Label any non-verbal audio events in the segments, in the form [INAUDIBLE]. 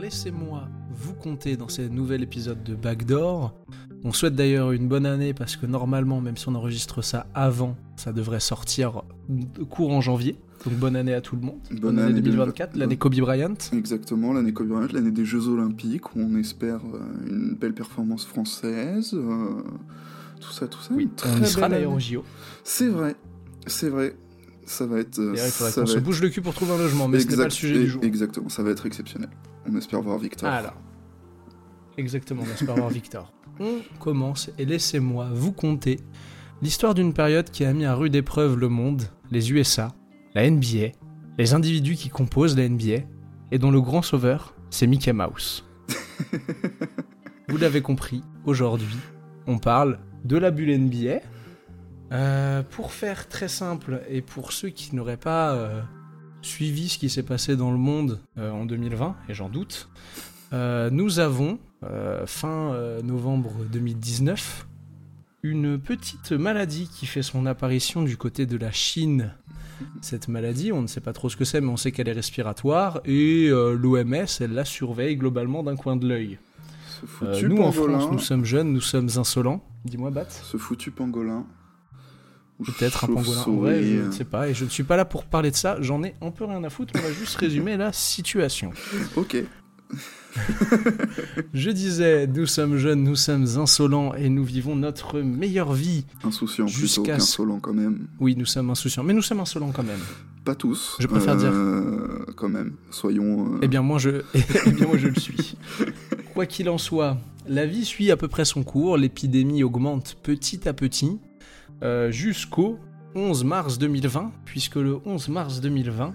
laissez-moi vous compter dans ce nouvel épisode de Backdoor. On souhaite d'ailleurs une bonne année parce que normalement, même si on enregistre ça avant, ça devrait sortir courant janvier. Donc bonne année à tout le monde. Bonne année 2024, l'année Kobe Bryant. Exactement, l'année Kobe Bryant, l'année des Jeux Olympiques où on espère euh, une belle performance française. euh, tout ça, tout ça. Oui, très on y sera d'ailleurs au JO. C'est vrai, c'est vrai. Ça va être. euh, il faudrait qu'on se être- bouge le cul pour trouver un logement, mais ce n'est pas le Exact- sujet du jour. Exactement, ça va être exceptionnel. On espère voir Victor. Ah là. Exactement, on espère voir Victor. [LAUGHS] On commence et laissez-moi vous conter l'histoire d'une période qui a mis à rude épreuve le monde, les USA, la NBA, les individus qui composent la NBA, et dont le grand sauveur, c'est Mickey Mouse. [LAUGHS] vous l'avez compris, aujourd'hui, on parle de la bulle NBA. Euh, pour faire très simple, et pour ceux qui n'auraient pas euh, suivi ce qui s'est passé dans le monde euh, en 2020, et j'en doute, euh, nous avons, euh, fin novembre 2019, une petite maladie qui fait son apparition du côté de la Chine. Cette maladie, on ne sait pas trop ce que c'est, mais on sait qu'elle est respiratoire, et l'OMS, elle la surveille globalement d'un coin de l'œil. Nous, en pangolin. France, nous sommes jeunes, nous sommes insolents. Dis-moi, Bat. Ce foutu pangolin. Peut-être un pangolin. Vrai, je ne sais pas, et je ne suis pas là pour parler de ça, j'en ai un peu rien à foutre, on va juste résumer la situation. euh, Ok. [LAUGHS] Je disais, nous sommes jeunes, nous sommes insolents, et nous vivons notre meilleure vie. Insouciant plutôt Jusqu'à ce- qu'insolent quand même. Oui, nous sommes insouciants, mais nous sommes insolents quand même. Pas tous. Je préfère dire. euh, Quand même. Soyons. euh, Eh bien, moi, je, [LAUGHS] eh bien, moi, je le suis. Quoi qu'il en soit, la vie suit à peu près son cours, l'épidémie augmente petit à petit, euh, jusqu'au 11 mars 2020, puisque le 11 mars 2020,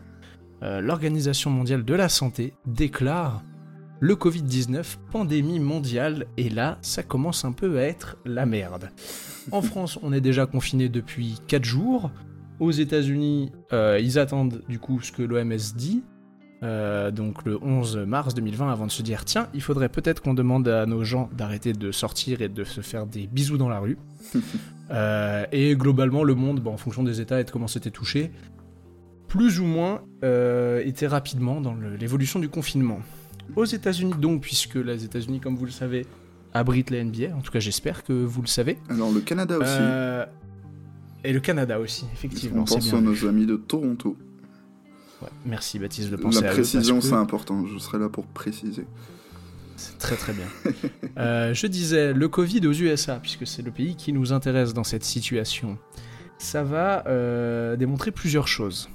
euh, l'Organisation mondiale de la santé déclare le Covid-19 pandémie mondiale, et là, ça commence un peu à être la merde. En [LAUGHS] France, on est déjà confiné depuis 4 jours. Aux États-Unis, euh, ils attendent du coup ce que l'OMS dit. Euh, donc le 11 mars 2020 avant de se dire tiens il faudrait peut-être qu'on demande à nos gens d'arrêter de sortir et de se faire des bisous dans la rue [LAUGHS] Euh, et globalement le monde bah, en fonction des états et de comment c'était touché plus ou moins euh, était rapidement dans l'évolution du confinement aux États-Unis donc puisque les États-Unis comme vous le savez abritent la NBA en tout cas j'espère que vous le savez Alors le Canada aussi. Et le Canada aussi effectivement On pense bien à nos amis de Toronto. Ouais, merci Baptiste de penser La à précision, que- c'est important. Je serai là pour préciser. C'est très très bien. [LAUGHS] Euh, je disais, le Covid aux USA, puisque c'est le pays qui nous intéresse dans cette situation, ça va euh, démontrer plusieurs choses.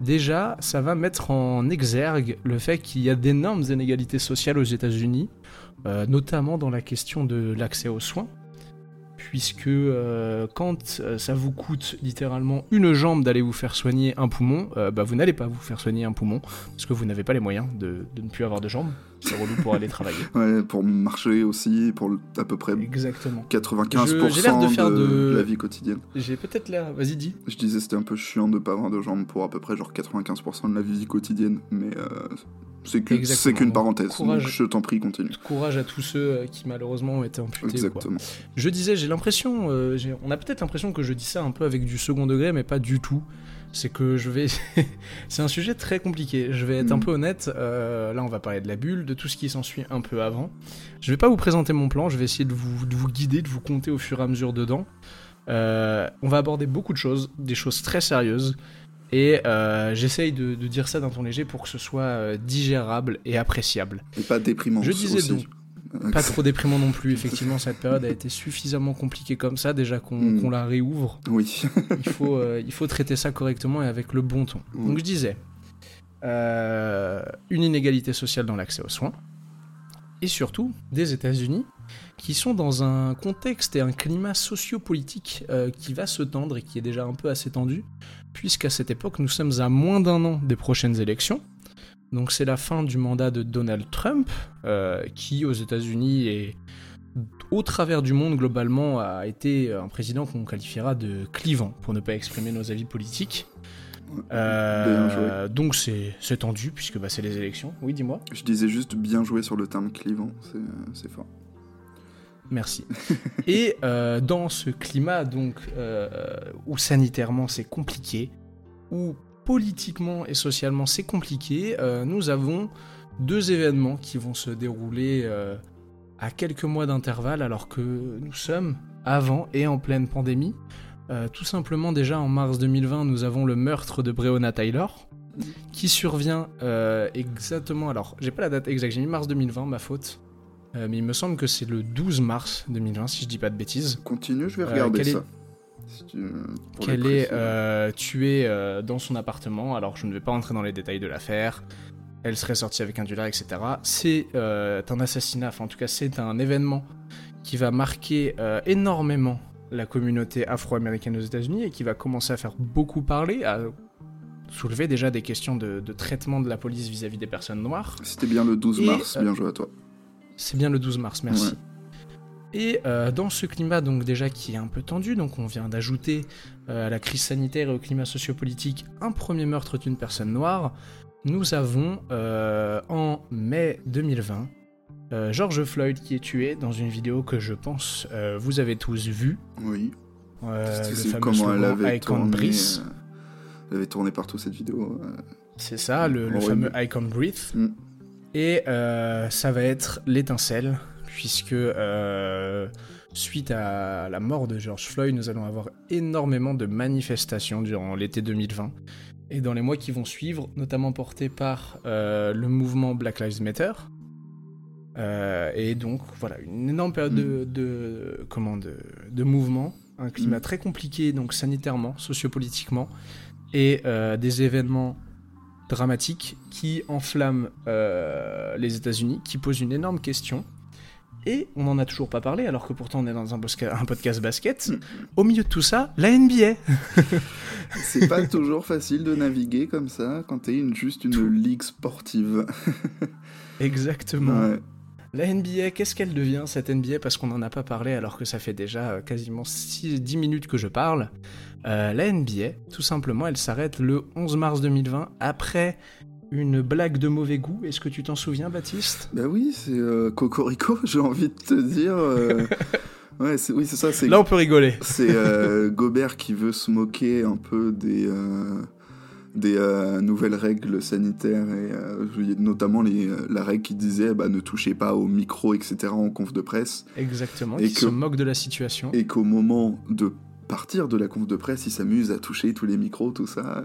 Déjà, ça va mettre en exergue le fait qu'il y a d'énormes inégalités sociales aux États-Unis, euh, notamment dans la question de l'accès aux soins, puisque euh, quand euh, ça vous coûte littéralement une jambe d'aller vous faire soigner un poumon, euh, bah, vous n'allez pas vous faire soigner un poumon, parce que vous n'avez pas les moyens de, ne plus avoir de jambes. C'est relou pour aller travailler. [LAUGHS] Ouais, pour marcher aussi, pour à peu près Exactement. 95% Je- j'ai l'air de faire de, de- la vie quotidienne. J'ai peut-être l'air. Vas-y, dis. Je disais c'était un peu chiant de pas avoir de jambes pour à peu près genre 95% de la vie quotidienne, mais euh, c'est qu'une parenthèse. Courage. Donc je t'en prie, continue. Courage à tous ceux euh, qui malheureusement ont été amputés. quoi. Exactement. Je disais, j'ai l'impression, euh, on a peut-être l'impression que je dis ça un peu avec du second degré, mais pas du tout. C'est que je vais. [LAUGHS] c'est un sujet très compliqué. Je vais être un Mhm. peu honnête. euh, là, on va parler de la bulle, de tout ce qui s'ensuit un peu avant. Je vais pas vous présenter mon plan. Je vais essayer de vous, de vous guider, de vous compter au fur et à mesure dedans. Euh, on va aborder beaucoup de choses, des choses très sérieuses. Et euh, j'essaye de, de dire ça d'un ton léger pour que ce soit digérable et appréciable. Et pas déprimant. Je disais aussi. donc, Pas trop déprimant non plus, effectivement, cette période a été suffisamment compliquée comme ça, déjà qu'on Mm. qu'on la réouvre. Oui. Il faut, euh, il faut traiter ça correctement et avec le bon ton. Mm. Donc je disais, euh, une inégalité sociale dans l'accès aux soins, et surtout des États-Unis, qui sont dans un contexte et un climat sociopolitique euh, qui va se tendre et qui est déjà un peu assez tendu, puisqu'à cette époque, nous sommes à moins d'un an des prochaines élections. Donc c'est la fin du mandat de Donald Trump, euh, qui aux États-Unis et au travers du monde globalement a été un président qu'on qualifiera de clivant, pour ne pas exprimer nos avis politiques. Euh, donc c'est tendu puisque bah, c'est les élections. Oui, dis-moi. Je disais juste bien joué sur le terme clivant, c'est c'est fort. Merci. [LAUGHS] Et euh, dans ce climat donc euh, où sanitairement c'est compliqué, où politiquement et socialement c'est compliqué, euh, nous avons deux événements qui vont se dérouler euh, à quelques mois d'intervalle alors que nous sommes avant et en pleine pandémie. Euh, tout simplement déjà en mars 2020 nous avons le meurtre de Breonna Taylor qui survient exactement alors j'ai pas la date exacte j'ai mis mars 2020 ma faute. Mais il me semble que c'est le 12 mars 2020 si je dis pas de bêtises. Continue, je vais regarder est- qu'elle les est préciser. euh, tuée euh, dans son appartement. Alors je ne vais pas entrer dans les détails de l'affaire. Elle serait sortie avec un dealer, etc. C'est euh, un assassinat, enfin en tout cas c'est un événement qui va marquer euh, énormément la communauté afro-américaine aux États-Unis et qui va commencer à faire beaucoup parler, à soulever déjà des questions de, de traitement de la police vis-à-vis des personnes noires. C'était bien le 12 Et, mars, euh, bien joué à toi. C'est bien le 12 mars, merci. Et euh, dans ce climat donc déjà qui est un peu tendu, donc on vient d'ajouter euh, à la crise sanitaire et au climat sociopolitique un premier meurtre d'une personne noire, nous avons euh, en mai 2020 euh, George Floyd qui est tué dans une vidéo que je pense vous avez tous vue. Oui. Le fameux comment elle avait I can't tourné. breathe. Elle avait tourné partout cette vidéo. C'est ça, le, fameux I can't breathe. Mm. Et ça va être l'étincelle, puisque euh, suite à la mort de George Floyd, nous allons avoir énormément de manifestations durant l'été 2020 et dans les mois qui vont suivre, notamment portées par euh, le mouvement Black Lives Matter. Euh, et donc voilà, une énorme période de, de, comment, de, de mouvement, un climat très compliqué donc sanitairement, sociopolitiquement, et des événements dramatiques qui enflamment les États-Unis, qui posent une énorme question. Et on n'en a toujours pas parlé, alors que pourtant on est dans un, podcast basket. Au milieu de tout ça, la NBA. [LAUGHS] C'est pas toujours facile de naviguer comme ça quand t'es une, juste une ligue sportive. [LAUGHS] Exactement. Ouais. La NBA, qu'est-ce qu'elle devient cette NBA Parce qu'on n'en a pas parlé alors que ça fait déjà euh, quasiment 6, 10 minutes que je parle. Euh, la NBA, tout simplement, elle s'arrête le 11 mars 2020 après une blague de mauvais goût. Est-ce que tu t'en souviens, Baptiste? Bah oui, c'est euh, Cocorico, [LAUGHS] j'ai envie de te dire. euh, Ouais, c'est- oui, c'est ça. C'est Là, on peut rigoler. c'est, euh, Gobert qui veut se moquer un peu des, euh, des euh, nouvelles règles sanitaires, et euh, notamment les, la règle qui disait bah, ne touchez pas au micro, etc. en conf de presse. Exactement, Et qui que- se moque de la situation. Et qu'au moment de partir de la conf de presse, il s'amuse à toucher tous les micros, tout ça.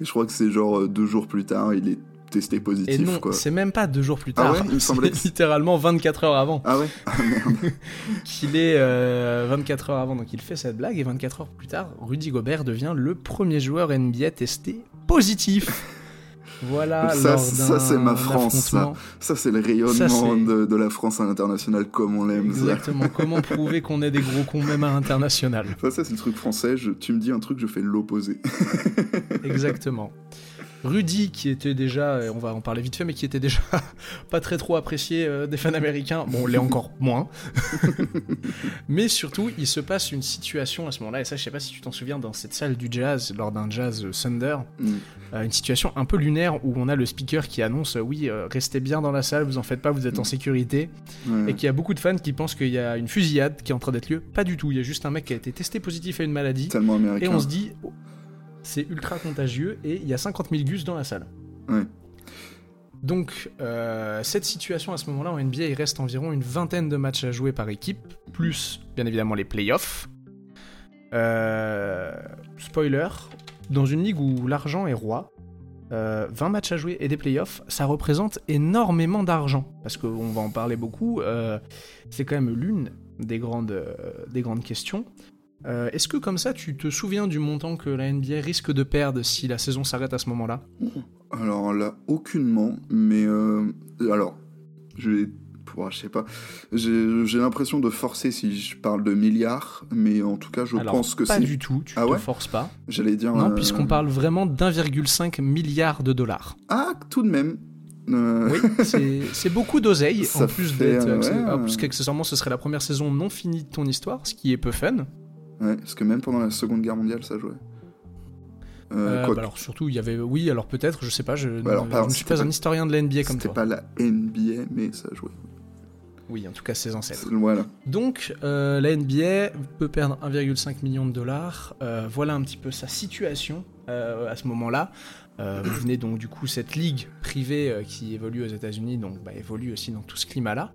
Et je crois que c'est genre euh, deux jours plus tard, il est testé positif. Et non, quoi. c'est même pas deux jours plus Ah tard. ouais, il me [LAUGHS] semblait littéralement 24 heures avant. Ah ouais Ah merde. [LAUGHS] Qu'il est euh, 24 heures avant, donc il fait cette blague, et 24 heures plus tard, Rudy Gobert devient le premier joueur NBA testé positif. [LAUGHS] Voilà, Ça, ça, c'est ma France, ça. Ça, c'est le rayonnement Ça, de, de la France à l'international comme on l'aime. Exactement. Comment prouver qu'on est des gros cons même à l'international? Ça, ça c'est le truc français. Je- tu me dis un truc, je fais l'opposé. Exactement. Rudy, qui était déjà, et on va en parler vite fait, mais qui était déjà [LAUGHS] pas très trop apprécié euh, des fans américains, bon, on l'est encore moins. [LAUGHS] mais surtout, il se passe une situation à ce moment-là, et ça, je sais pas si tu t'en souviens, dans cette salle du jazz, lors d'un jazz Thunder, Mm. euh, une situation un peu lunaire où on a le speaker qui annonce euh, oui, restez bien dans la salle, vous en faites pas, vous êtes en sécurité, et qu'il y a beaucoup de fans qui pensent qu'il y a une fusillade qui est en train d'être lieu. Pas du tout, il y a juste un mec qui a été testé positif à une maladie. Tellement Et américain. on se dit, c'est ultra contagieux et il y a 50 000 gus dans la salle. Donc, euh, cette situation à ce moment-là en NBA, il reste environ une vingtaine de matchs à jouer par équipe, plus bien évidemment les playoffs. Euh, spoiler, dans une ligue où l'argent est roi, euh, 20 matchs à jouer et des playoffs, ça représente énormément d'argent. Parce qu'on va en parler beaucoup, euh, c'est quand même l'une des grandes, euh, des grandes questions. Euh, Est-ce que comme ça, tu te souviens du montant que la NBA risque de perdre si la saison s'arrête à ce moment-là? Alors là, aucunement. Mais euh, alors, je vais. pouvoir- je sais pas. J'ai l'impression de forcer si je parle de milliards, mais en tout cas, je Alors, pense que pas c'est. du tout, tu Ah te ouais? forces pas. J'allais dire. Non, euh, puisqu'on parle vraiment d'1,5 milliard de dollars. Ah, tout de même. Euh, Oui, [LAUGHS] c'est beaucoup d'oseille, en plus fait, d'être... euh, ouais. ah, plus qu'accessoirement, ce serait la première saison non finie de ton histoire, ce qui est peu fun. Ouais, parce que même pendant la Seconde Guerre mondiale, ça jouait. Euh, Euh, bah alors surtout, il y avait... Oui, alors peut-être, je sais pas, je, Bah alors, je pardon, ne suis c'était pas pas- un historien de la NBA comme C'était toi. pas la NBA, mais ça jouait. Oui, en tout cas, ses ancêtres. Voilà. Donc, euh, la NBA peut perdre 1,5 million de dollars. Euh, voilà un petit peu sa situation euh, à ce moment-là. Euh, vous venez donc du coup cette ligue privée euh, qui évolue aux États-Unis, donc bah, évolue aussi dans tout ce climat-là.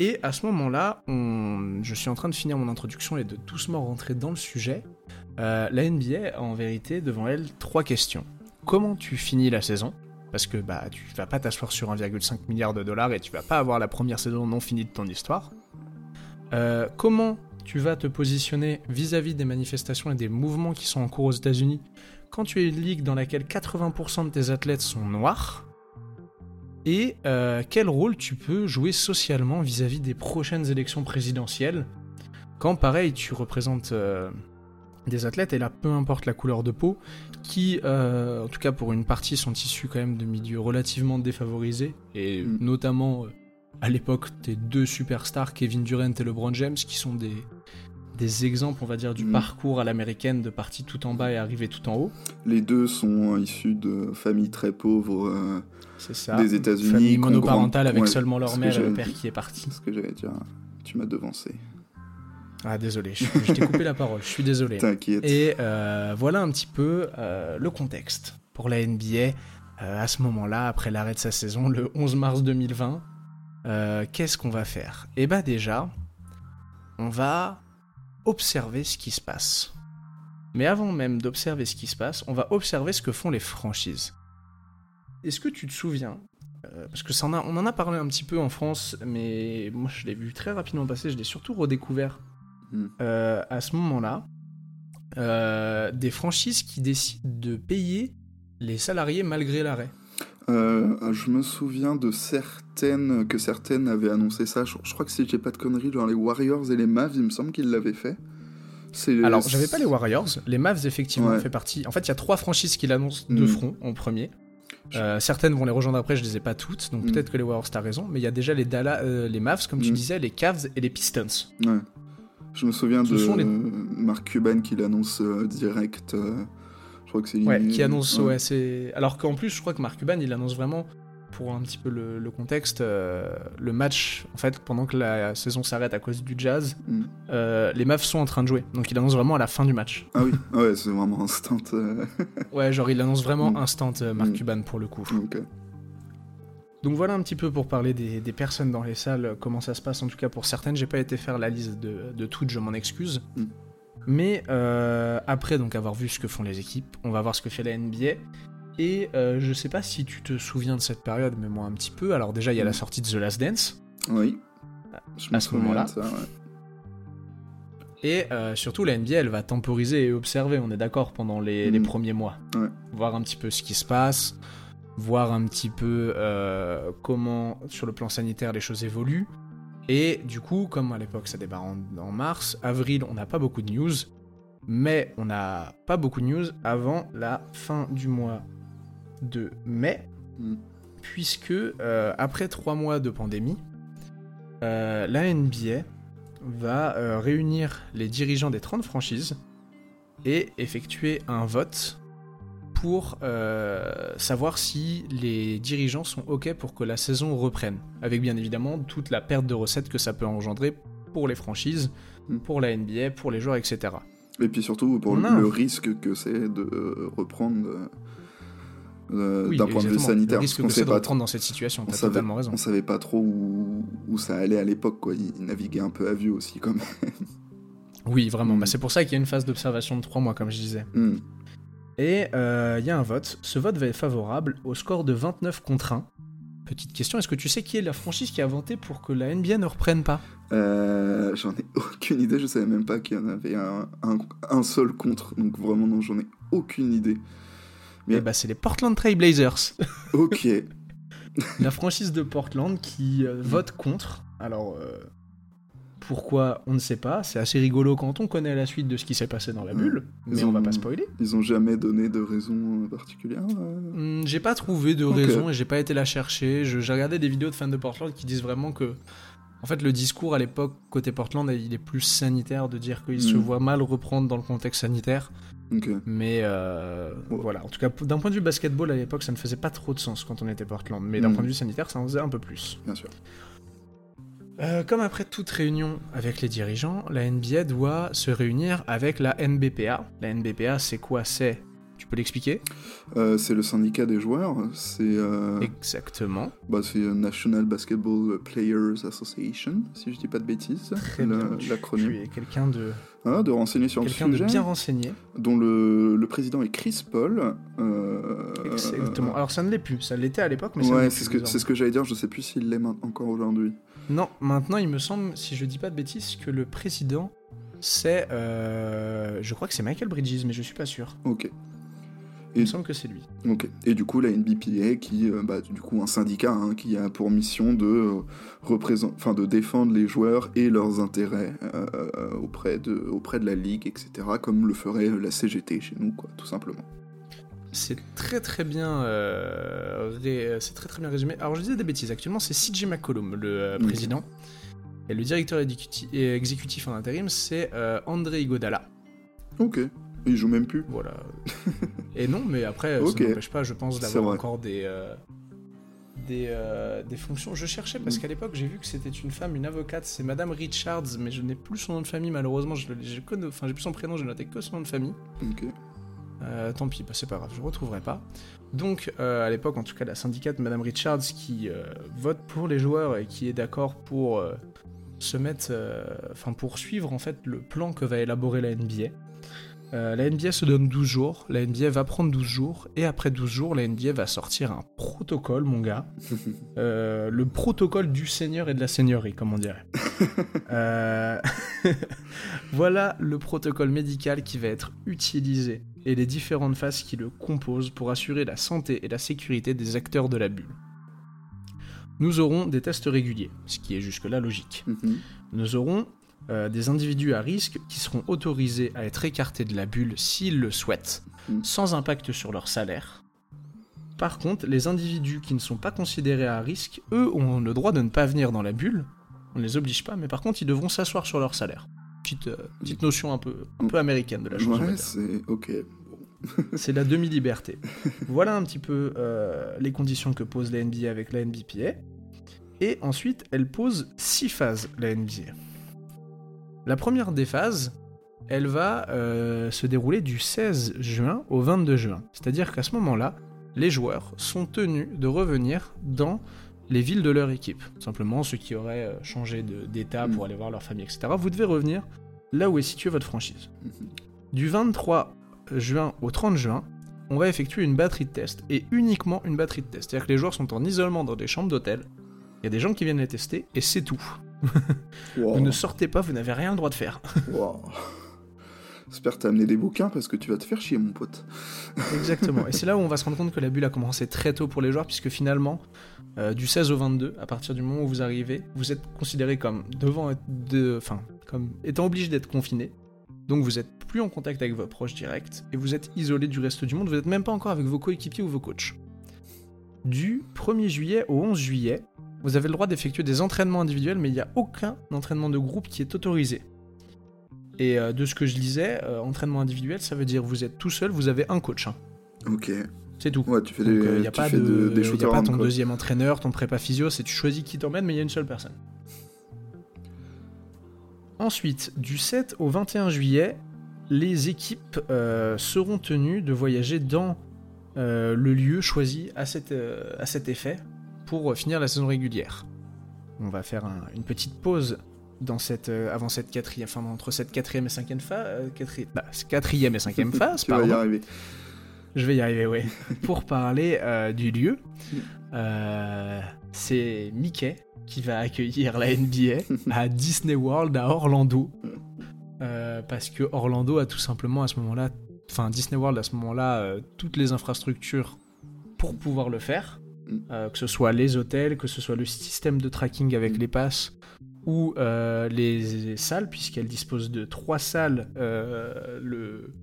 Et à ce moment-là, je suis en train de finir mon introduction et de doucement rentrer dans le sujet. Euh, la NBA a en vérité devant elle trois questions. Comment tu finis la saison? Parce que bah tu vas pas t'asseoir sur 1,5 milliard de dollars et tu vas pas avoir la première saison non finie de ton histoire. Comment tu vas te positionner vis-à-vis des manifestations et des mouvements qui sont en cours aux États-Unis quand tu es une ligue dans laquelle 80% de tes athlètes sont noirs et euh, quel rôle tu peux jouer socialement vis-à-vis des prochaines élections présidentielles quand pareil tu représentes euh, des athlètes et là peu importe la couleur de peau qui euh, en tout cas pour une partie sont issus quand même de milieux relativement défavorisés et Mm. notamment à l'époque tes deux superstars Kevin Durant et LeBron James qui sont des des exemples on va dire du Mm. parcours à l'américaine de partir tout en bas et arriver tout en haut Les deux sont issus de familles très pauvres. euh, c'est ça Des États-Unis, famille monoparentale avec ouais, seulement leur mère et le père qui est parti C'est ce que j'allais dire. Tu m'as devancé. ah désolé je, je t'ai coupé la parole je suis désolé T'inquiète. Et euh, voilà un petit peu euh, le contexte pour la NBA euh, à ce moment-là, après l'arrêt de sa saison, le 11 mars 2020. euh, Qu'est-ce qu'on va faire? Eh bah déjà, on va observer ce qui se passe. Mais avant même d'observer ce qui se passe, on va observer ce que font les franchises. Est-ce que tu te souviens euh, parce que ça en a, on en a parlé un petit peu en France, mais moi je l'ai vu très rapidement passer, je l'ai surtout redécouvert Mm. euh, à ce moment-là. Euh, des franchises qui décident de payer les salariés malgré l'arrêt. Euh, je me souviens de certaines, que certaines avaient annoncé ça. Je, je crois que si j'ai pas de conneries, genre les Warriors et les Mavs, il me semble qu'ils l'avaient fait. Alors, j'avais pas les Warriors, les Mavs effectivement Ouais. fait partie. En fait, il y a trois franchises qui l'annoncent de Mm. front en premier. Euh, certaines vont les rejoindre après, je les ai pas toutes, donc Mm. peut-être que les Warriors t'as raison, mais il y a déjà les Dallas, euh, les Mavs comme tu Mm. disais, les Cavs et les Pistons. Ouais. Je me souviens Ce de les- Mark Cuban qui l'annonce euh, direct. Je crois que c'est lui. Ouais, qui annonce, ouais, c'est. Alors qu'en plus, je crois que Mark Cuban, il annonce vraiment, pour un petit peu le, le contexte, euh, le match, en fait, pendant que la saison s'arrête à cause du jazz, Mm. euh, les Mavs sont en train de jouer. Donc il annonce vraiment à la fin du match. Ah oui, ouais, c'est vraiment instant. euh, [LAUGHS] Ouais, genre il annonce vraiment Mm. instant Mark Mm. Cuban pour le coup. donc, Donc voilà un petit peu pour parler des, des personnes dans les salles, comment ça se passe en tout cas pour certaines. J'ai pas été faire la liste de, de toutes, je m'en excuse. Mais euh, après donc avoir vu ce que font les équipes, on va voir ce que fait la NBA. Et euh, je sais pas si tu te souviens de cette période, mais moi un petit peu. Alors déjà il y a la Mm. sortie de The Last Dance. oui. Je à ce moment-là. ouais. Et euh, surtout la NBA elle va temporiser et observer, on est d'accord, pendant les, Mm. les premiers mois. Ouais. Voir un petit peu ce qui se passe, voir un petit peu euh, comment sur le plan sanitaire les choses évoluent. Et du coup, comme à l'époque ça débarre en, en mars, avril on n'a pas beaucoup de news, mais on n'a pas beaucoup de news avant la fin du mois de mai, Mm. puisque euh, après trois mois de pandémie, euh, la NBA va euh, réunir les dirigeants des 30 franchises et effectuer un vote pour euh, savoir si les dirigeants sont OK pour que la saison reprenne. Avec bien évidemment toute la perte de recettes que ça peut engendrer pour les franchises, Mm. pour la NBA, pour les joueurs, etc. Et puis surtout pour le, risque que c'est de euh, reprendre euh, Oui, d'un point de vue sanitaire. Le risque parce que c'est de reprendre dans cette situation, on t'as savait- totalement raison. On savait pas trop où, où ça allait à l'époque, quoi. Ils naviguaient un peu à vue aussi, quand même. Oui, vraiment. Mm. Bah, c'est pour ça qu'il y a une phase d'observation de 3 mois, comme je disais. Hmm. Et euh, il y a un vote. Ce vote va être favorable au score de 29 contre 1. Petite question, est-ce que tu sais qui est la franchise qui a voté pour que la NBA ne reprenne pas? Euh, j'en ai aucune idée, je savais même pas qu'il y en avait un, un, un seul contre, donc vraiment non, j'en ai aucune idée. Mais- bah, c'est les Portland Trail Blazers. Ok, [LAUGHS] la franchise de Portland qui euh, vote contre. Alors, euh, pourquoi On ne sait pas. C'est assez rigolo quand on connaît la suite de ce qui s'est passé dans la bulle, mais Ils on va ont- pas spoiler. ils ont jamais donné de raison euh, particulière. euh. Hmm, J'ai pas trouvé de raison et j'ai pas été la chercher. J'ai regardé des vidéos de fans de Portland qui disent vraiment que, en fait, le discours à l'époque côté Portland, il est plus sanitaire de dire qu'ils se Mm. voient mal reprendre dans le contexte sanitaire. Mais euh, Ouais. voilà, en tout cas, d'un point de vue basketball à l'époque, ça ne faisait pas trop de sens quand on était Portland. Mais d'un Mm. point de vue sanitaire, ça en faisait un peu plus. bien sûr. Euh, comme après toute réunion avec les dirigeants, la NBA doit se réunir avec la NBPA. La NBPA, c'est quoi? C'est, tu peux l'expliquer? Euh, c'est le syndicat des joueurs, c'est euh, Exactement. bah, c'est National Basketball Players Association, si je dis pas de bêtises, Très la- bien. L'acronyme. Tu es quelqu'un de, Ah, de renseigner sur le de sujet, bien renseigné. dont le, le président est Chris Paul. euh, Exactement. Alors ça ne l'est plus. Ça l'était à l'époque, mais ça ne Ouais, l'est c'est plus ce que c'est ce que j'allais dire. Je sais plus s'il l'est encore aujourd'hui. Non, maintenant il me semble, si je dis pas de bêtises, que le président c'est, euh, je crois que c'est Michael Bridges, mais je suis pas sûr. Ok. Il me semble que c'est lui. Ok. Et du coup, la NBPA, qui, euh, bah, du coup, un syndicat hein, qui a pour mission de euh, enfin, de défendre les joueurs et leurs intérêts euh, auprès de, auprès de la ligue, etc. Comme le ferait la CGT chez nous, quoi, tout simplement. C'est très très bien, euh, ré- c'est très très bien résumé. Alors je disais des bêtises. Actuellement, c'est CJ McCollum, le euh, président, et le directeur et exécutif en intérim, c'est euh, André Igodala. Ok. Il joue même plus. Voilà. [LAUGHS] et non, mais après, Ok. ça n'empêche pas, je pense, d'avoir encore des, euh, des, euh, des fonctions. Je cherchais parce Mm. qu'à l'époque, j'ai vu que c'était une femme, une avocate, c'est Madame Richards, mais je n'ai plus son nom de famille, malheureusement. Je, enfin, j'ai plus son prénom, j'ai noté que son nom de famille. Ok. Euh, tant pis, bah, c'est pas grave, je retrouverai pas. Donc, euh, à l'époque, en tout cas, la syndicate Madame Richards qui euh, vote pour les joueurs et qui est d'accord pour se mettre, enfin, pour suivre en fait le plan que va élaborer la NBA. Euh, la NBA se donne 12 jours, la NBA va prendre 12 jours, et après 12 jours, la NBA va sortir un protocole, mon gars. [LAUGHS] Euh, le protocole du seigneur et de la seigneurie, comme on dirait. [LAUGHS] Euh, [LAUGHS] voilà le protocole médical qui va être utilisé et les différentes phases qui le composent pour assurer la santé et la sécurité des acteurs de la bulle. Nous aurons des tests réguliers, ce qui est jusque-là logique. Mhm. Nous aurons euh, des individus à risque qui seront autorisés à être écartés de la bulle s'ils le souhaitent, Mm. sans impact sur leur salaire. Par contre, les individus qui ne sont pas considérés à risque, eux, ont le droit de ne pas venir dans la bulle. On ne les oblige pas, mais par contre, ils devront s'asseoir sur leur salaire. Petite, euh, petite notion un peu, un peu américaine de la chose. Ouais, c'est ok. C'est la demi-liberté. [LAUGHS] voilà un petit peu euh, les conditions que pose la NBA avec la NBPA. Et ensuite, elle pose six phases, la NBA. La première des phases, elle va euh, se dérouler du 16 juin au 22 juin. C'est-à-dire qu'à ce moment-là, les joueurs sont tenus de revenir dans les villes de leur équipe. Simplement, ceux qui auraient euh, changé d'état pour Mm. aller voir leur famille, etc., vous devez revenir là où est située votre franchise. Mhm. Du 23 juin au 30 juin, on va effectuer une batterie de tests, et uniquement une batterie de tests. C'est-à-dire que les joueurs sont en isolement dans des chambres d'hôtel, il y a des gens qui viennent les tester, et c'est tout. Wow. Vous ne sortez pas, vous n'avez rien le droit de faire. [LAUGHS] Wow. J'espère t'as amené des bouquins parce que tu vas te faire chier, mon pote. Exactement. Et c'est là où on va se rendre compte que la bulle a commencé très tôt pour les joueurs, puisque finalement, euh, du 16 au 22, à partir du moment où vous arrivez, vous êtes considéré comme devant être de, enfin, comme étant obligé d'être confiné. Donc vous êtes plus en contact avec vos proches directs et vous êtes isolé du reste du monde. Vous n'êtes même pas encore avec vos coéquipiers ou vos coachs. Du 1er juillet au 11 juillet, vous avez le droit d'effectuer des entraînements individuels, mais il n'y a aucun entraînement de groupe qui est autorisé. Et euh, de ce que je lisais, euh, entraînement individuel, ça veut dire vous êtes tout seul, vous avez un coach. hein. Ok. C'est tout. Ouais, tu fais Donc, des, il n'y a tu pas, fais de, de- des y a shoot pas around, ton quoi. deuxième entraîneur, ton prépa physio, c'est tu choisis qui t'emmène, mais il y a une seule personne. Ensuite, du 7 au 21 juillet, les équipes euh, seront tenues de voyager dans euh, le lieu choisi à, cette, euh, à cet effet pour finir la saison régulière. On va faire un- une petite pause dans cette, euh, avant cette quatrième, enfin entre cette quatrième et cinquième phase, quatrième et cinquième [LAUGHS] phase, Tu vas y arriver. Je vais y arriver, ouais. [LAUGHS] Pour parler euh, du lieu, euh, c'est Mickey qui va accueillir la NBA [LAUGHS] à Disney World à Orlando. Euh, parce que Orlando a tout simplement à ce moment-là, enfin Disney World à ce moment-là, euh, toutes les infrastructures pour pouvoir le faire. Euh, que ce soit les hôtels, que ce soit le système de tracking avec les passes ou euh, les salles, puisqu'elle dispose de trois salles, euh, le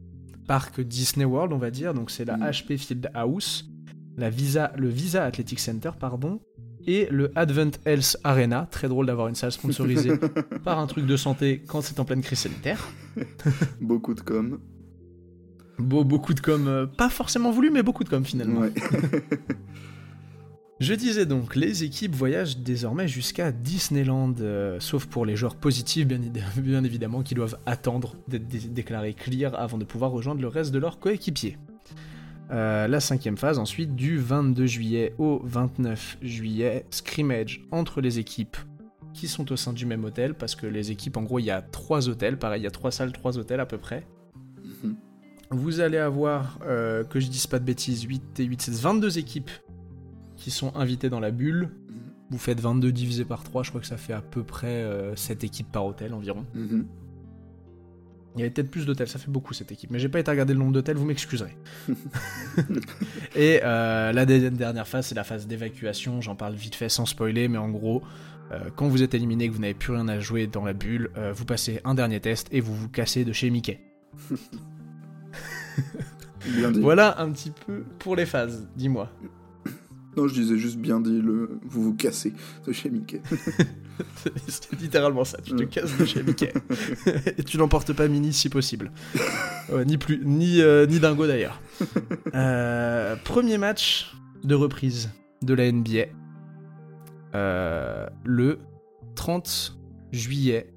parc Disney World, on va dire, donc c'est la Mm. HP Field House, la Visa, le Visa Athletic Center, pardon, et le Advent Health Arena. Très drôle d'avoir une salle sponsorisée [LAUGHS] par un truc de santé quand c'est en pleine crise sanitaire. [LAUGHS] Beaucoup de com. Beau, beaucoup de com, euh, pas forcément voulu, mais beaucoup de com finalement. Ouais. [LAUGHS] Je disais donc, les équipes voyagent désormais jusqu'à Disneyland, euh, sauf pour les joueurs positifs, [LAUGHS] bien, évidemment, qui doivent attendre d'être dé- déclarés clear avant de pouvoir rejoindre le reste de leurs coéquipiers. Euh, la cinquième phase, ensuite, du 22 juillet au 29 juillet, scrimmage entre les équipes qui sont au sein du même hôtel, parce que les équipes, en gros, il y a trois hôtels, pareil, il y a trois salles, trois hôtels à peu près. Mhm. Vous allez avoir, euh, que je dise pas de bêtises, 8 et 8, c'est 22 équipes qui sont invitées dans la bulle. Vous faites 22 divisé par 3, je crois que ça fait à peu près euh, 7 équipes par hôtel environ. Mhm. Il y avait peut-être plus d'hôtels, ça fait beaucoup cette équipe. Mais j'ai pas été regarder le nombre d'hôtels, vous m'excuserez. [LAUGHS] [LAUGHS] Et euh, la dernière phase, c'est la phase d'évacuation. J'en parle vite fait sans spoiler, mais en gros, euh, quand vous êtes éliminé, que vous n'avez plus rien à jouer dans la bulle, euh, vous passez un dernier test et vous vous cassez de chez Mickey. [LAUGHS] Voilà un petit peu pour les phases, dis-moi. Non, je disais juste bien dit le. Vous vous cassez de chez Mickey. [LAUGHS] C'est littéralement ça, tu te Mm. casses de chez Mickey. [LAUGHS] Et tu n'emportes pas Mini si possible. [LAUGHS] Euh, ni plus, ni, euh, ni Dingo d'ailleurs. Euh, premier match de reprise de la NBA. Euh, le 30 juillet.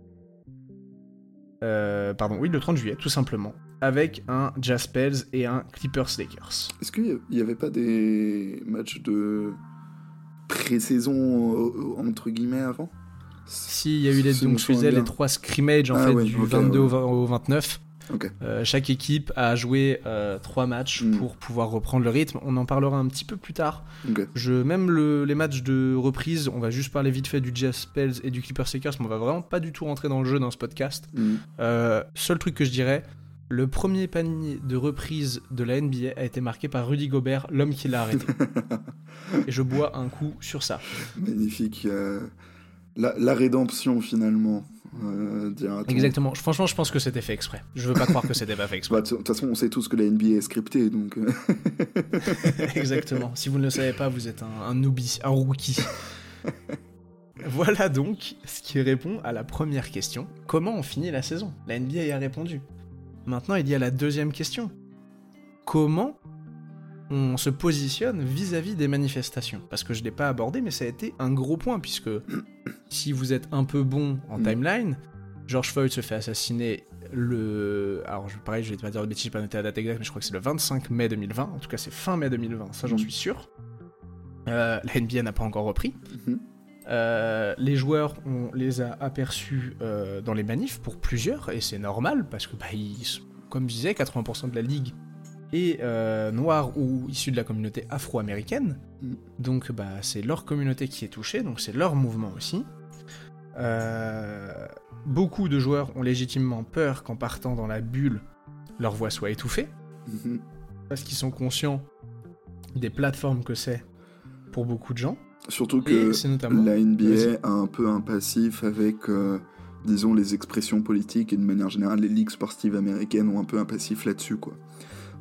Pardon, oui, le 30 juillet, tout simplement. Avec un Jazz Pels et un Clippers Lakers. Est-ce qu'il n'y avait pas des matchs de pré-saison euh, entre guillemets avant? Si, il y a eu les, donc, je faisais les trois scrimmages en Ah fait, ouais, du ok, 22 au ouais. 20 au 29. Ok. Euh, chaque équipe a joué euh, trois matchs Mm. pour pouvoir reprendre le rythme. On en parlera un petit peu plus tard. Je, même le- les matchs de reprise, on va juste parler vite fait du Jazz Pels et du Clippers Lakers, mais on va vraiment pas du tout rentrer dans le jeu dans ce podcast. Mhm. Euh, seul truc que je dirais, le premier panier de reprise de la NBA a été marqué par Rudy Gobert, l'homme qui l'a arrêté. [LAUGHS] et je bois un coup sur ça. Magnifique. euh, La, la rédemption finalement. euh. Exactement. Franchement, je pense que c'était fait exprès. Je veux pas croire que c'était pas fait exprès. Bah, De toute façon, on sait tous que la NBA est scriptée, donc. euh, [LAUGHS] Exactement. Si vous ne le savez pas, vous êtes un, un newbie, un rookie. [LAUGHS] voilà donc ce qui répond à la première question. Comment on finit la saison? La NBA y a répondu. Maintenant, il y a la deuxième question. Comment on se positionne vis-à-vis des manifestations? Parce que je ne l'ai pas abordé, mais ça a été un gros point, puisque [COUGHS] si vous êtes un peu bon en Mm. timeline, George Floyd se fait assassiner le... Alors, je- pareil, je vais pas dire de bêtises, j'ai pas noté la date exacte, mais je crois que c'est le 25 mai 2020. En tout cas, c'est fin mai 2020, ça j'en Mm. suis sûr. Euh, la NBA n'a pas encore repris. Mhm. Euh, les joueurs, on les a aperçus euh, dans les manifs pour plusieurs, et c'est normal, parce que, bah, ils comme je disais, 80% de la ligue est euh, noire ou issue de la communauté afro-américaine. Mm. Donc, bah, c'est leur communauté qui est touchée, donc c'est leur mouvement aussi. Euh, beaucoup de joueurs ont légitimement peur qu'en partant dans la bulle, leur voix soit étouffée, Mhm. parce qu'ils sont conscients des plateformes que c'est pour beaucoup de gens. Surtout que la. NBA a un peu un passif avec, euh, disons, les expressions politiques et de manière générale, les ligues sportives américaines ont un peu un passif là-dessus, quoi.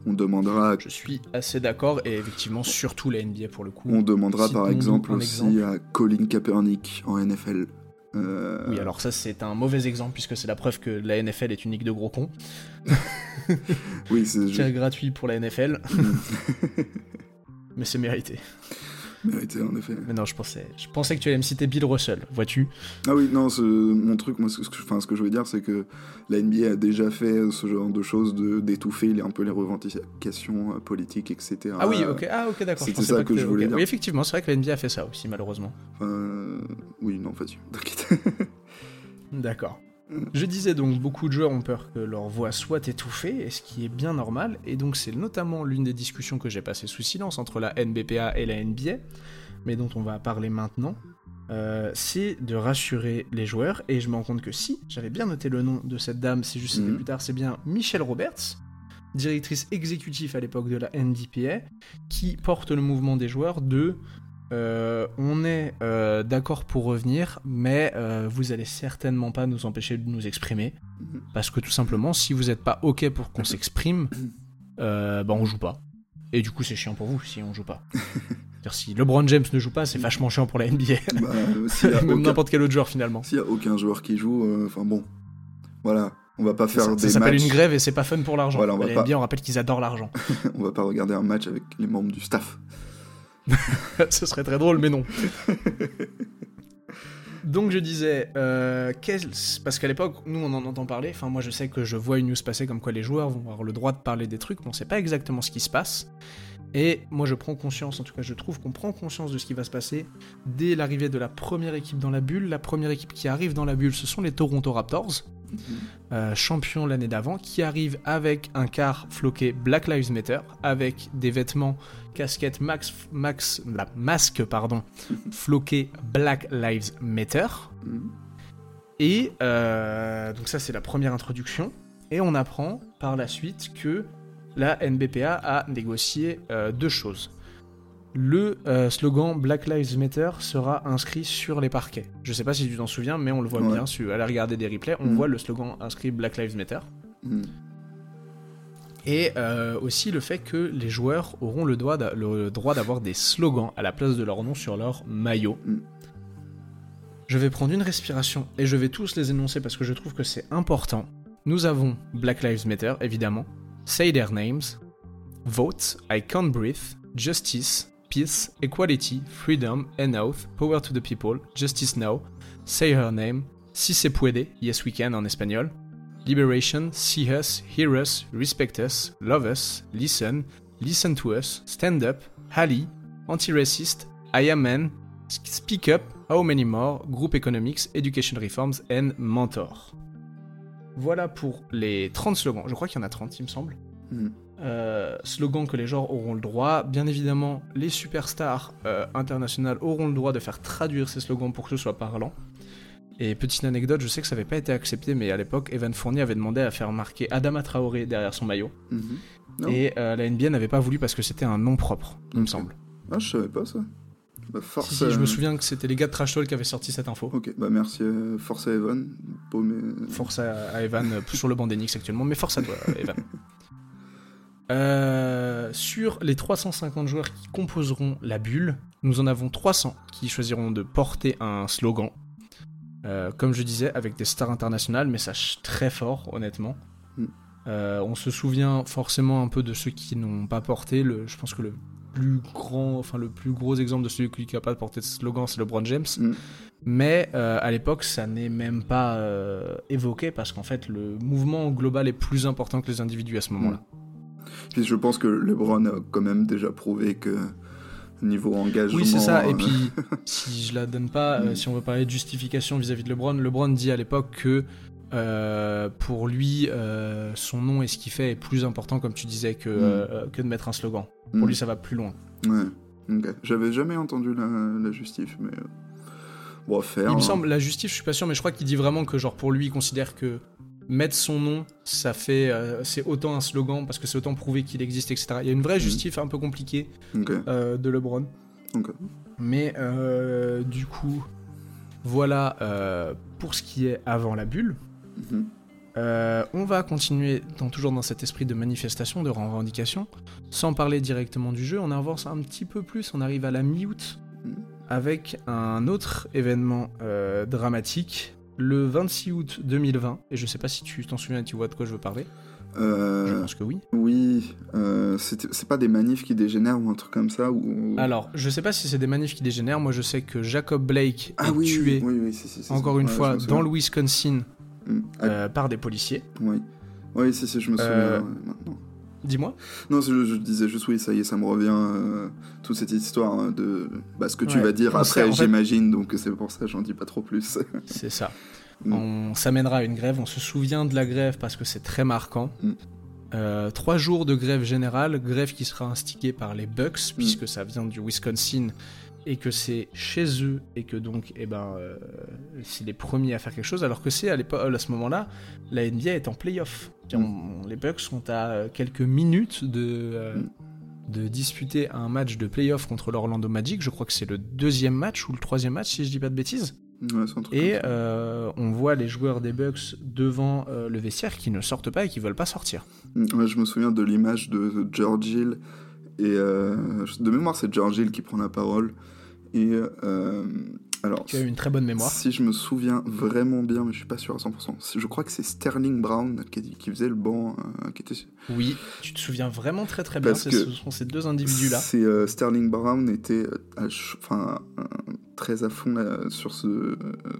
On demandera, Je suis assez d'accord, et effectivement, surtout la NBA pour le coup. on demandera par exemple aussi exemple. à Colin Kaepernick en NFL. Euh, Oui, alors ça, c'est un mauvais exemple, puisque c'est la preuve que la NFL est une ligue de gros cons. [LAUGHS] oui, c'est [LAUGHS] gratuit pour la NFL, [LAUGHS] mais c'est mérité. Mérité en effet. Mais non, je pensais, je pensais que tu allais me citer Bill Russell, vois-tu? Ah oui, non, ce- mon truc, moi, ce que, enfin, ce que je veux dire, c'est que la NBA a déjà fait ce genre de choses, d'étouffer un peu les revendications euh, politiques, etc. Ah oui, ok, ah, ok, d'accord. c'était ça pas que je voulais dire. Oui, effectivement, c'est vrai que la NBA a fait ça aussi, malheureusement. Euh, oui, non, vas-y, [LAUGHS] t'inquiète. D'accord. Je disais donc, beaucoup de joueurs ont peur que leur voix soit étouffée, et ce qui est bien normal, et donc c'est notamment l'une des discussions que j'ai passées sous silence entre la NBPA et la NBA, mais dont on va parler maintenant, euh, c'est de rassurer les joueurs, et je me rends compte que si, j'avais bien noté le nom de cette dame, c'est juste Mhm. plus tard, c'est bien Michelle Roberts, directrice exécutive à l'époque de la NDPA, qui porte le mouvement des joueurs de euh, on est euh, d'accord pour revenir, mais euh, vous allez certainement pas nous empêcher de nous exprimer. Parce que tout simplement, si vous n'êtes pas OK pour qu'on s'exprime, bah on joue pas. Et du coup, c'est chiant pour vous si on joue pas. [LAUGHS] C'est-à-dire, si LeBron James ne joue pas, c'est vachement chiant pour la NBA. Bah, [LAUGHS] Même aucun- n'importe quel autre joueur finalement. s'il y a aucun joueur qui joue, enfin bon, voilà, on va pas faire Ça, des ça s'appelle matchs. une grève et c'est pas fun pour l'argent. Voilà, on va la pas- NBA, on rappelle qu'ils adorent l'argent. [LAUGHS] on va pas regarder un match avec les membres du staff. [LAUGHS] Ce serait très drôle, mais non. [LAUGHS] Donc je disais, euh, quel- parce qu'à l'époque, nous on en entend parler, enfin moi je sais que je vois une news passer comme quoi les joueurs vont avoir le droit de parler des trucs, mais on sait pas exactement ce qui se passe. Et moi je prends conscience, en tout cas je trouve qu'on prend conscience de ce qui va se passer dès l'arrivée de la première équipe dans la bulle. La première équipe qui arrive dans la bulle, ce sont les Toronto Raptors, euh, champions l'année d'avant, qui arrivent avec un car floqué Black Lives Matter, avec des vêtements, casquettes, max, max, la masque, pardon, floqué Black Lives Matter. Mhm. Et euh, donc ça c'est la première introduction. Et on apprend par la suite que la NBPA a négocié euh, deux choses. Le euh, slogan Black Lives Matter sera inscrit sur les parquets. Je sais pas si tu t'en souviens, mais on le voit Ouais. bien. Si à la regarder des replays, on Mhm. voit le slogan inscrit Black Lives Matter. Mhm. Et euh, aussi le fait que les joueurs auront le droit d'a- le droit d'avoir des slogans à la place de leur nom sur leur maillot. Mm. Je vais prendre une respiration et je vais tous les énoncer parce que je trouve que c'est important. Nous avons Black Lives Matter, évidemment. Say their names. Vote, I can't breathe. Justice, peace, equality, freedom, and oath, power to the people, justice now. Say her name. Si se puede, yes we can en espagnol. Liberation, see us, hear us, respect us, love us, listen, listen to us, stand up, Ali, anti-racist, I am man, speak up, how many more, group economics, education reforms and mentor. Voilà pour les 30 slogans. Je crois qu'il y en a 30, il me semble. Mhm. Euh, slogans que les gens auront le droit. Bien évidemment, les superstars euh, internationales auront le droit de faire traduire ces slogans pour que ce soit parlant. Et petite anecdote, je sais que ça n'avait pas été accepté, mais à l'époque, Evan Fournier avait demandé à faire marquer Adama Traoré derrière son maillot. Mhm. Et euh, la NBA n'avait pas voulu parce que c'était un nom propre, il me semble. Ah, je savais pas ça. Bah, force. Si, si, je euh, me souviens que c'était les gars de Trash Talk qui avaient sorti cette info. Ok, bah merci. euh, force à Evan. Mais... Force à, à Evan euh, sur le banc d'Enix actuellement, mais force à toi, Evan. [LAUGHS] Euh, sur les 350 joueurs qui composeront la bulle, nous en avons 300 qui choisiront de porter un slogan. Euh, comme je disais, avec des stars internationales, message très fort, honnêtement. Mm. Euh, on se souvient forcément un peu de ceux qui n'ont pas porté. Le, je pense que le plus grand, enfin le plus gros exemple de celui qui n'a pas porté de slogan, c'est LeBron James. Mm. Mais euh, à l'époque, ça n'est même pas euh, évoqué parce qu'en fait, le mouvement global est plus important que les individus à ce moment-là. Puis je pense que LeBron a quand même déjà prouvé que niveau engagement. Oui, c'est ça. Et euh, puis, [LAUGHS] si je la donne pas, euh, Mm. si on veut parler de justification vis-à-vis de LeBron, LeBron dit à l'époque que euh, pour lui, euh, son nom et ce qu'il fait est plus important, comme tu disais, que, que de mettre un slogan. Pour mm. lui, ça va plus loin. Ouais. J'avais jamais entendu la, la justif, mais bon, faire. Il me hein. semble, la justice, je suis pas sûr, mais je crois qu'il dit vraiment que, genre, pour lui, il considère que mettre son nom, ça fait, euh, c'est autant un slogan parce que c'est autant prouver qu'il existe, etc. Il y a une vraie Mm. justif un peu compliquée euh, de LeBron. Mais euh, du coup, voilà pour ce qui est avant la bulle. Mhm. On va continuer dans, toujours dans cet esprit de manifestation, de revendication, sans parler directement du jeu. On avance un petit peu plus, on arrive à la mi-août Mhm. avec un autre événement dramatique. Le 26 août 2020, et je sais pas si tu t'en souviens et tu vois de quoi je veux parler. Je Euh, pense que oui. oui, euh, c'est pas des manifs qui dégénèrent ou un truc comme ça ou... Alors, je sais pas si c'est des manifs qui dégénèrent. Moi, je sais que Jacob Blake ah est oui, tué, oui, oui, encore une Ouais, fois, je dans le. Wisconsin Mm. Euh, par des policiers. oui. oui, si, si, je me souviens Euh, maintenant. Dis-moi. Non, je, je disais juste oui, ça y est, ça me revient, euh, toute cette histoire hein, de bah, ce que tu Ouais. vas dire On après, fait- j'imagine, donc c'est pour ça j'en dis pas trop plus. [LAUGHS] C'est ça. Mm. On s'amènera à une grève. On se souvient de la grève parce que c'est très marquant. Mm. Euh, trois jours de grève générale, grève qui sera instiguée par les Mm. Bucks, puisque ça vient du Wisconsin et que c'est chez eux et que donc, eh ben, euh, c'est les premiers à faire quelque chose, alors que c'est à, l'époque- à ce moment-là, la NBA est en playoff. Mm. Les Bucks sont à euh, quelques minutes de, euh, Mm. de disputer un match de playoff contre l'Orlando Magic. Je crois que c'est le deuxième match ou le troisième match, si je dis pas de bêtises. Ouais, Et euh, on voit les joueurs des Bucks devant le vestiaire qui ne sortent pas et qui veulent pas sortir. Mm, ouais, je me souviens de l'image de George Hill, et euh, de mémoire, c'est George Hill qui prend la parole. Et euh, alors, Tu as une très bonne mémoire. si je me souviens vraiment bien, mais je suis pas sûr à 100%, si- je crois que c'est Sterling Brown qui, qui faisait le banc, euh, qui était Oui, tu te souviens vraiment très très bien. Parce que Ce sont ces deux individus-là. C'est euh, Sterling Brown était enfin très à fond là, sur ce,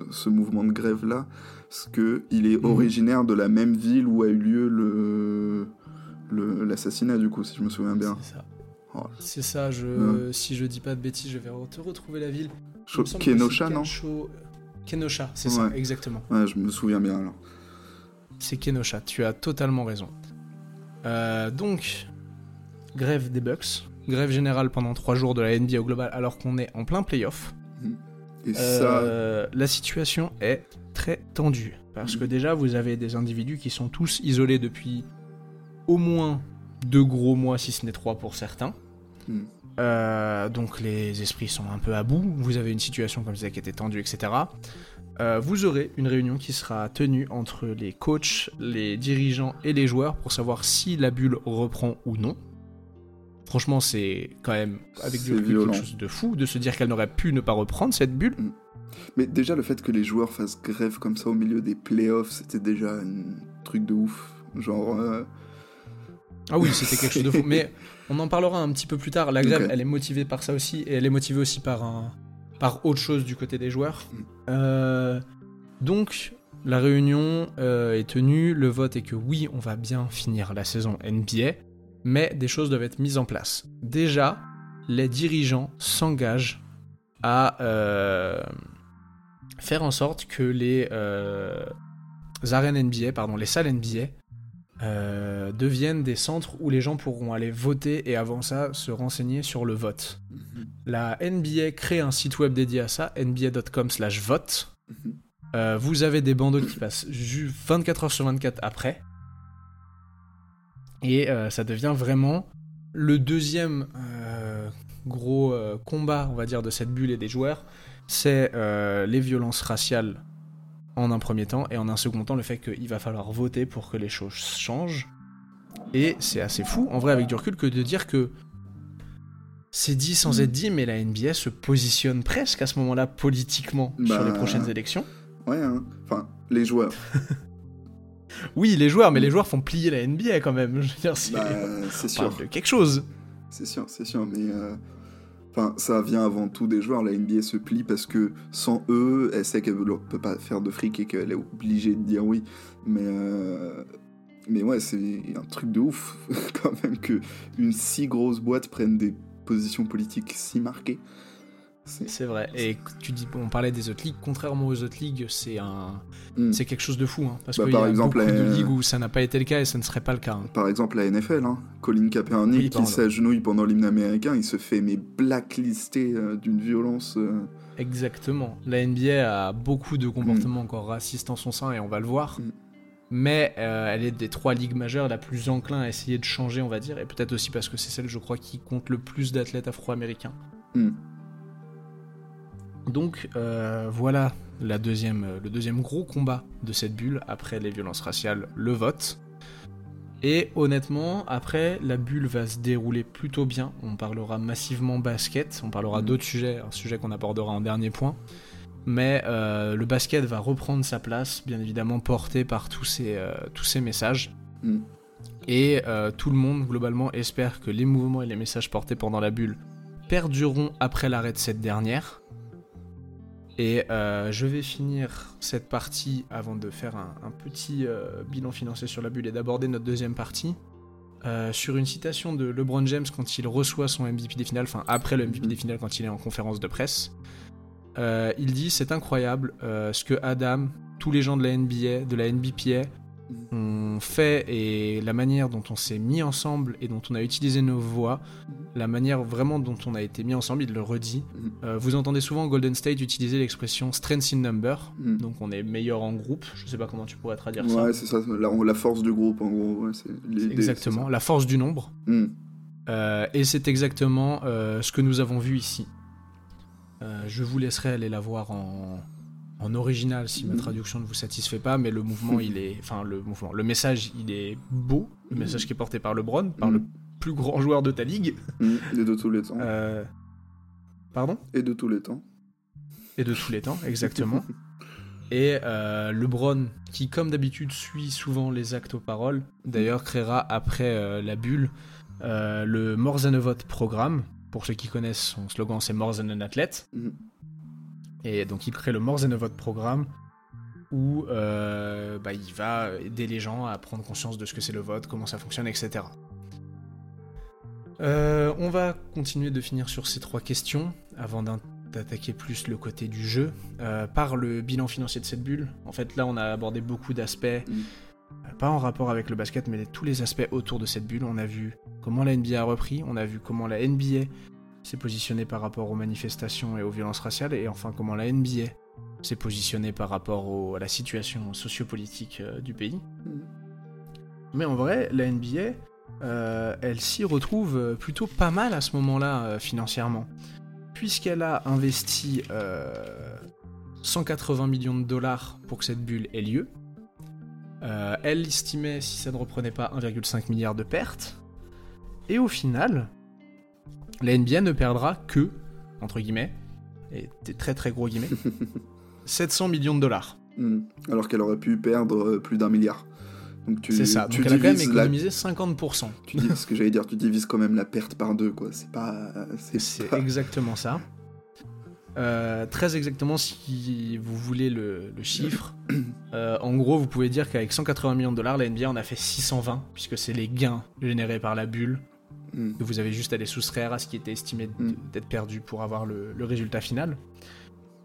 ce mouvement de grève là, parce que il est Mhm. originaire de la même ville où a eu lieu le- l'assassinat du coup, si je me souviens bien. C'est ça. Oh. C'est ça, je... si je dis pas de bêtises, je vais te retrouver la ville. Il Cho- Kenosha, non Kensho- Kenosha, c'est ça, exactement. Ouais, je me souviens bien alors. C'est Kenosha, tu as totalement raison. Euh, donc, grève des Bucks, grève générale pendant 3 jours de la NBA au global alors qu'on est en plein playoff. Et ça, Euh, la situation est très tendue. Parce que Mhm. déjà, vous avez des individus qui sont tous isolés depuis au moins deux gros mois, si ce n'est trois pour certains. Euh, donc les esprits sont un peu à bout. Vous avez une situation, comme je disais, qui était tendue, etc. Euh, vous aurez une réunion qui sera tenue entre les coachs, les dirigeants et les joueurs pour savoir si la bulle reprend ou non. Franchement, c'est quand même avec du recul quelque chose de fou de se dire qu'elle n'aurait pu ne pas reprendre cette bulle. mais déjà le fait que les joueurs fassent grève comme ça au milieu des playoffs, c'était déjà un truc de ouf. Genre, euh, Ah oui, c'était quelque chose de fou. Mais [LAUGHS] on en parlera un petit peu plus tard. La grève, elle est motivée par ça aussi, et elle est motivée aussi par un, par autre chose du côté des joueurs. Mm. Euh, donc, la réunion euh, est tenue. Le vote est que oui, on va bien finir la saison NBA, mais des choses doivent être mises en place. Déjà, les dirigeants s'engagent à euh, faire en sorte que les euh, arènes NBA, pardon, les salles NBA euh, deviennent des centres où les gens pourront aller voter et avant ça se renseigner sur le vote. La NBA crée un site web dédié à ça, nba.com/vote. Mhm. Euh, vous avez des bandeaux qui passent ju- 24 heures sur 24 après. Et euh, ça devient vraiment le deuxième gros combat, on va dire, de cette bulle et des joueurs. C'est les violences raciales en un premier temps, et en un second temps, le fait qu'il va falloir voter pour que les choses changent. Et c'est assez fou, en vrai, avec du recul, que de dire que c'est dit sans Mm. être dit, mais la NBA se positionne presque à ce moment-là politiquement sur Bah, les prochaines élections. ouais, hein. enfin, les joueurs. [LAUGHS] Oui, les joueurs, mais les joueurs font plier la NBA quand même. Je veux dire, c'est Bah, parle sûr. de quelque chose. C'est sûr, c'est sûr, mais euh, enfin, ça vient avant tout des joueurs. La NBA se plie parce que sans eux, elle sait qu'elle ne peut pas faire de fric et qu'elle est obligée de dire oui. Mais euh, mais ouais, c'est un truc de ouf [LAUGHS] quand même que une si grosse boîte prenne des positions politiques si marquées. C'est vrai. Et tu dis, on parlait des autres ligues. Contrairement aux autres ligues, c'est un, Hmm. c'est quelque chose de fou. hein, parce Bah, qu'il y a exemple, beaucoup de euh, ligues où ça n'a pas été le cas et ça ne serait pas le cas. hein. Par exemple, la NFL, hein. Colin Kaepernick Oui, qui s'agenouille pendant l'hymne américain, il se fait mais blacklisté euh, d'une violence. euh, Exactement. La NBA a beaucoup de comportements encore racistes en son sein et on va le voir. Mm. Mais euh, elle est des trois ligues majeures la plus enclin à essayer de changer, on va dire. Et peut-être aussi parce que c'est celle, je crois, qui compte le plus d'athlètes afro-américains. Donc euh, voilà la deuxième, euh, le deuxième gros combat de cette bulle après les violences raciales, le vote. Et honnêtement, après, la bulle va se dérouler plutôt bien. On parlera massivement basket, on parlera Mhm. d'autres sujets, un sujet qu'on abordera en dernier point. Mais euh, le basket va reprendre sa place, bien évidemment porté par tous ces, euh, tous ces messages. Mhm. Et euh, tout le monde, globalement, espère que les mouvements et les messages portés pendant la bulle perdureront après l'arrêt de cette dernière. Et euh, je vais finir cette partie avant de faire un, un petit euh, bilan financier sur la bulle et d'aborder notre deuxième partie. euh, sur une citation de LeBron James quand il reçoit son MVP des finales, enfin après le MVP Mhm. des finales quand il est en conférence de presse. Il dit c'est incroyable ce que Adam, tous les gens de la NBA, de la NBPA ont fait et la manière dont on s'est mis ensemble et dont on a utilisé nos voix, la manière vraiment dont on a été mis ensemble, il le redit. Mhm. Euh, vous entendez souvent Golden State utiliser l'expression strength in number, Hmm. donc on est meilleur en groupe. Je sais pas comment tu pourrais traduire ça. Ouais, c'est ça, la, la force du groupe en gros. ouais, Exactement, la force du nombre. Hmm. Euh, et c'est exactement euh, ce que nous avons vu ici. Je vous laisserai aller la voir en, en original si ma traduction ne vous satisfait pas, mais le mouvement, il est, enfin le mouvement, le message, il est beau. Le message qui est porté par LeBron, par le plus grand joueur de ta ligue. Hmm. Et de tous les temps. Euh, Pardon? Et de tous les temps. Et de tous les temps, exactement. [LAUGHS] Et euh, LeBron, qui comme d'habitude suit souvent les actes aux paroles, d'ailleurs créera après euh, la bulle le More Than a Vote programme. Pour ceux qui connaissent, son slogan c'est More Than an Athlete. Et donc il crée le More Than a Vote programme où euh, bah, il va aider les gens à prendre conscience de ce que c'est le vote, comment ça fonctionne, etc. Euh, on va continuer de finir sur ces trois questions avant d'attaquer plus le côté du jeu euh, par le bilan financier de cette bulle. En fait, là, on a abordé beaucoup d'aspects, Mm. pas en rapport avec le basket, mais tous les aspects autour de cette bulle. On a vu comment la NBA a repris, on a vu comment la NBA s'est positionnée par rapport aux manifestations et aux violences raciales, et enfin comment la NBA s'est positionnée par rapport au- à la situation sociopolitique euh, du pays. Mm. Mais en vrai, la NBA, euh, elle s'y retrouve euh, plutôt pas mal à ce moment-là euh, financièrement, puisqu'elle a investi euh, 180 millions de dollars pour que cette bulle ait lieu. Elle estimait, si ça ne reprenait pas, 1,5 milliard de pertes. Et au final, la NBA ne perdra que, entre guillemets, et des très très gros guillemets, [LAUGHS] 700 millions de dollars. Mm. Alors qu'elle aurait pu perdre euh, plus d'un milliard. Donc tu, C'est ça, tu donc elle a quand même la- économisé 50%. tu dis ce que j'allais dire, tu divises quand même la perte par deux, quoi. C'est pas. C'est C'est pas- exactement ça. Euh, très exactement, si vous voulez le, le chiffre, [COUGHS] euh, en gros, vous pouvez dire qu'avec 180 millions de dollars, la NBA en a fait 620, puisque c'est les gains générés par la bulle Mm. vous avez juste à les soustraire à ce qui était estimé Mm. d'être perdu pour avoir le, le résultat final.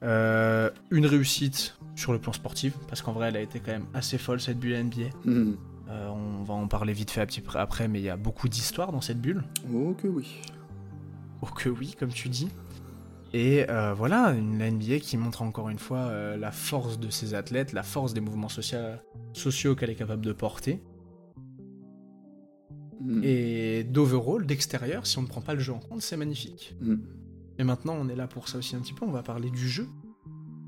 Euh, une réussite sur le plan sportif, parce qu'en vrai, elle a été quand même assez folle cette bulle NBA. Mm. Euh, on va en parler vite fait un petit après, mais il y a beaucoup d'histoires dans cette bulle. Oh que oui. Oh que oui, comme tu dis. Et euh, voilà, une la NBA qui montre encore une fois la force de ses athlètes, la force des mouvements socia- sociaux qu'elle est capable de porter. Mm. Et d'overall, d'extérieur, si on ne prend pas le jeu en compte, c'est magnifique. Mm. Et maintenant, on est là pour ça aussi un petit peu, on va parler du jeu,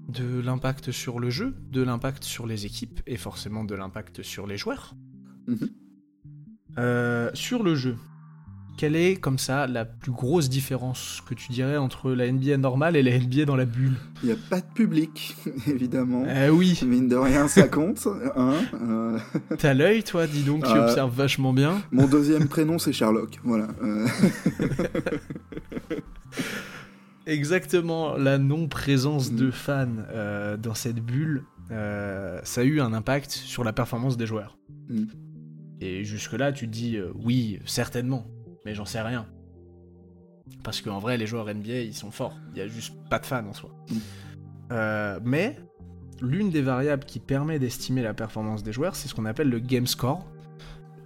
de l'impact sur le jeu, de l'impact sur les équipes, et forcément de l'impact sur les joueurs. Mhm. Euh, sur le jeu, quelle est comme ça la plus grosse différence que tu dirais entre la NBA normale et la NBA dans la bulle? Il n'y a pas de public, [LAUGHS] évidemment. Eh oui, Mine de rien, ça compte. Hein Euh, t'as l'œil toi, dis donc, tu Euh. observes vachement bien. Mon deuxième prénom, c'est Sherlock. Voilà. Euh, [LAUGHS] Exactement, la non-présence de fans euh, dans cette bulle, ça a eu un impact sur la performance des joueurs. Mm. Et jusque-là, tu te dis oui, certainement, mais j'en sais rien. Parce qu'en vrai, les joueurs NBA, ils sont forts. Il y a juste pas de fans en soi. Mm. Euh, mais l'une des variables qui permet d'estimer la performance des joueurs, c'est ce qu'on appelle le game score.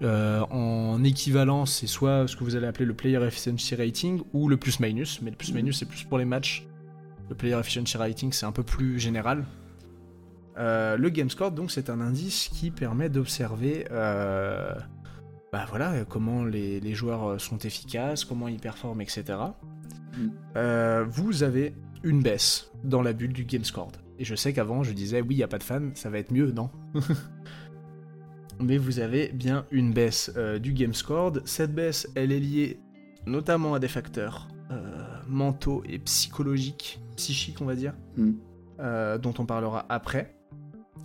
Euh, en équivalent, c'est soit ce que vous allez appeler le player efficiency rating ou le plus minus, mais le plus minus c'est plus pour les matchs. Le player efficiency rating c'est un peu plus général. Euh, le game score donc c'est un indice qui permet d'observer bah voilà, comment les, les joueurs sont efficaces, comment ils performent, etc. Mm. Euh, vous avez une baisse dans la bulle du game score. Et je sais qu'avant je disais oui, il n'y a pas de fans, ça va être mieux, non [LAUGHS] Mais vous avez bien une baisse euh, du game score. Cette baisse, elle est liée notamment à des facteurs euh, mentaux et psychologiques, psychiques on va dire, Mm. euh, dont on parlera après.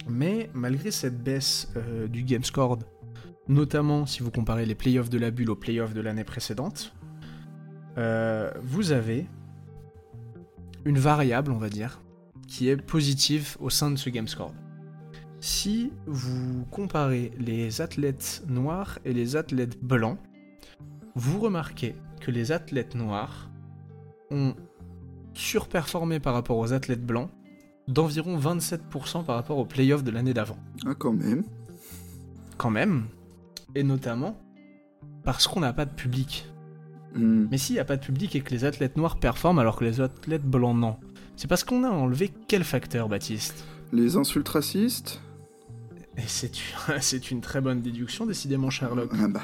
Mais malgré cette baisse euh, du game score, notamment si vous comparez les playoffs de la bulle aux playoffs de l'année précédente, euh, vous avez une variable, on va dire, qui est positive au sein de ce game score. Si vous comparez les athlètes noirs et les athlètes blancs, vous remarquez que les athlètes noirs ont surperformé par rapport aux athlètes blancs d'environ 27% par rapport aux playoffs de l'année d'avant. Ah, quand même. Quand même, et notamment parce qu'on n'a pas de public. Mm. Mais s'il n'y a pas de public et que les athlètes noirs performent alors que les athlètes blancs non, c'est parce qu'on a enlevé quel facteur, Baptiste? Les insultes racistes Et [LAUGHS] c'est une, très bonne déduction, décidément, Sherlock. Ah bah.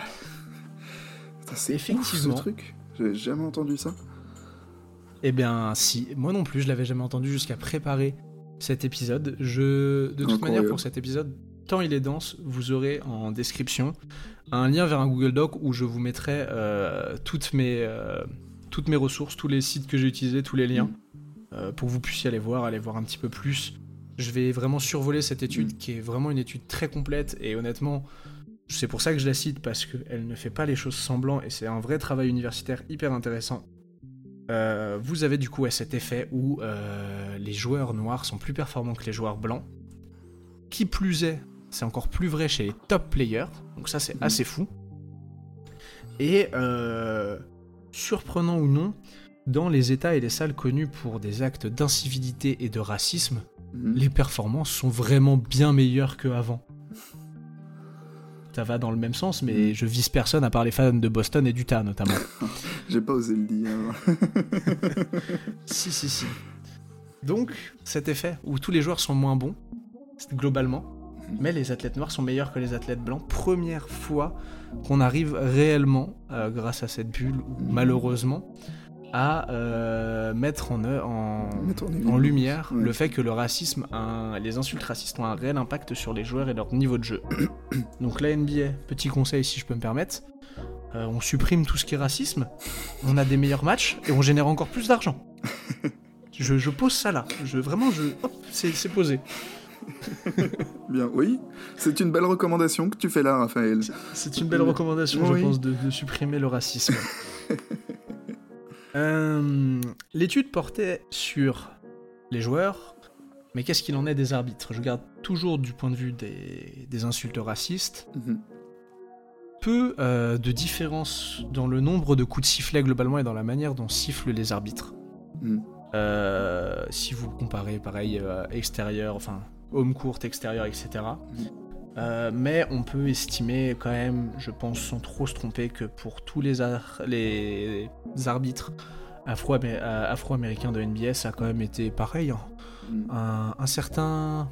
C'est Effectivement. ouf, ce truc. J'ai jamais entendu ça. Eh bien, si, moi non plus, je l'avais jamais entendu jusqu'à préparer cet épisode. Je, de toute Incroyable. manière, pour cet épisode, tant il est dense, vous aurez en description un lien vers un Google Doc où je vous mettrai euh, toutes mes euh, toutes mes ressources, tous les sites que j'ai utilisés, tous les liens, euh, pour que vous puissiez aller voir, aller voir un petit peu plus. Je vais vraiment survoler cette étude qui est vraiment une étude très complète et honnêtement, c'est pour ça que je la cite parce qu'elle ne fait pas les choses semblant et c'est un vrai travail universitaire hyper intéressant. vous avez du coup cet effet où les joueurs noirs sont plus performants que les joueurs blancs. Qui plus est, c'est encore plus vrai chez les top players, donc ça c'est Mhm. assez fou. Et euh, surprenant ou non, dans les États et les salles connus pour des actes d'incivilité et de racisme, Mhm. les performances sont vraiment bien meilleures qu'avant. Ça va dans le même sens, mais Mm. je vise personne à part les fans de Boston et d'Utah notamment. [LAUGHS] J'ai pas osé le dire. [LAUGHS] si, si, si. Donc, cet effet où tous les joueurs sont moins bons, globalement, mais les athlètes noirs sont meilleurs que les athlètes blancs. Première fois qu'on arrive réellement, euh, grâce à cette bulle, ou malheureusement, à euh, mettre en, œ- en, Mettre en en évidence. lumière Ouais. le fait que le racisme, un- les insultes racistes ont un réel impact sur les joueurs et leur niveau de jeu. [COUGHS] Donc la NBA, petit conseil si je peux me permettre, euh, on supprime tout ce qui est racisme, on a des meilleurs matchs et on génère encore plus d'argent. [LAUGHS] Je, je pose ça là, je, vraiment, je, c'est posé. [LAUGHS] Bien, oui. C'est une belle recommandation que tu fais là, Raphaël. C'est une belle recommandation, Oui. je pense, de, de supprimer le racisme. [LAUGHS] Euh, L'étude portait sur les joueurs, mais qu'est-ce qu'il en est des arbitres? Je garde toujours du point de vue des, des insultes racistes. Mhm. Peu euh, de différence dans le nombre de coups de sifflet globalement et dans la manière dont sifflent les arbitres. Mhm. Euh, si vous comparez pareil extérieur, enfin home court, extérieur, etc. Euh, mais on peut estimer quand même, je pense sans trop se tromper, que pour tous les, ar- les arbitres afro- euh, afro-américains de NBA, ça a quand même été pareil. hein. Mhm. Un, un certain...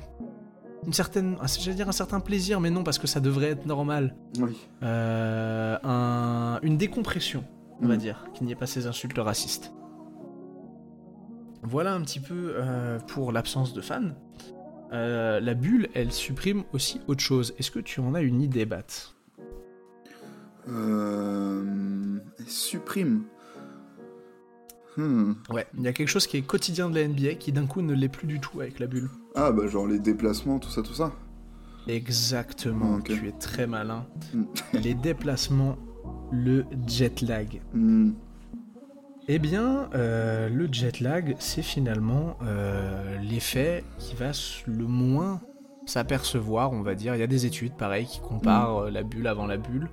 Une certaine... J'allais dire un certain plaisir, mais non, parce que ça devrait être normal. Oui. Euh, un- une décompression, on va Mhm. dire, qu'il n'y ait pas ces insultes racistes. Voilà un petit peu euh, pour l'absence de fans. Euh, la bulle, elle supprime aussi autre chose. Est-ce que tu en as une idée, Bat? Euh... Supprime. Hmm. Ouais, il y a quelque chose qui est quotidien de la NBA qui d'un coup ne l'est plus du tout avec la bulle. Ah, bah, genre les déplacements, tout ça, tout ça. Exactement, tu es très malin. Mm. Les déplacements, le jet lag. Hmm. Eh bien, euh, le jet lag, c'est finalement euh, l'effet qui va le moins s'apercevoir, on va dire. Il y a des études, pareil, qui comparent euh, la bulle avant la bulle.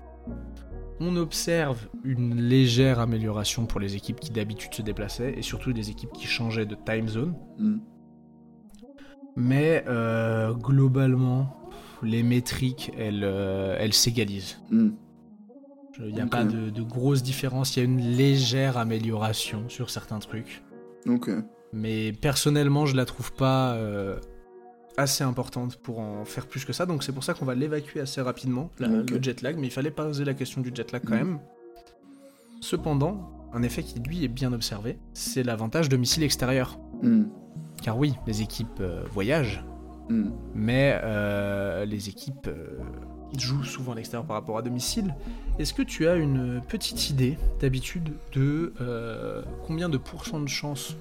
On observe une légère amélioration pour les équipes qui d'habitude se déplaçaient, et surtout des équipes qui changeaient de time zone. Hmm. Mais globalement, les métriques, elles, elles s'égalisent. Hmm. Il n'y a pas de, de grosses différences, il y a une légère amélioration sur certains trucs. Ok. Mais personnellement, je la trouve pas euh, assez importante pour en faire plus que ça. Donc c'est pour ça qu'on va l'évacuer assez rapidement, la- le jet lag. Mais il fallait pas poser la question du jet lag quand Mhm. même. Cependant, un effet qui lui est bien observé, c'est l'avantage de missiles extérieurs. Hmm. Car oui, les équipes euh, voyagent, Hmm. mais euh, les équipes euh, jouent souvent à l'extérieur par rapport à domicile. Est-ce que tu as une petite idée d'habitude de euh, combien de pourcents de chances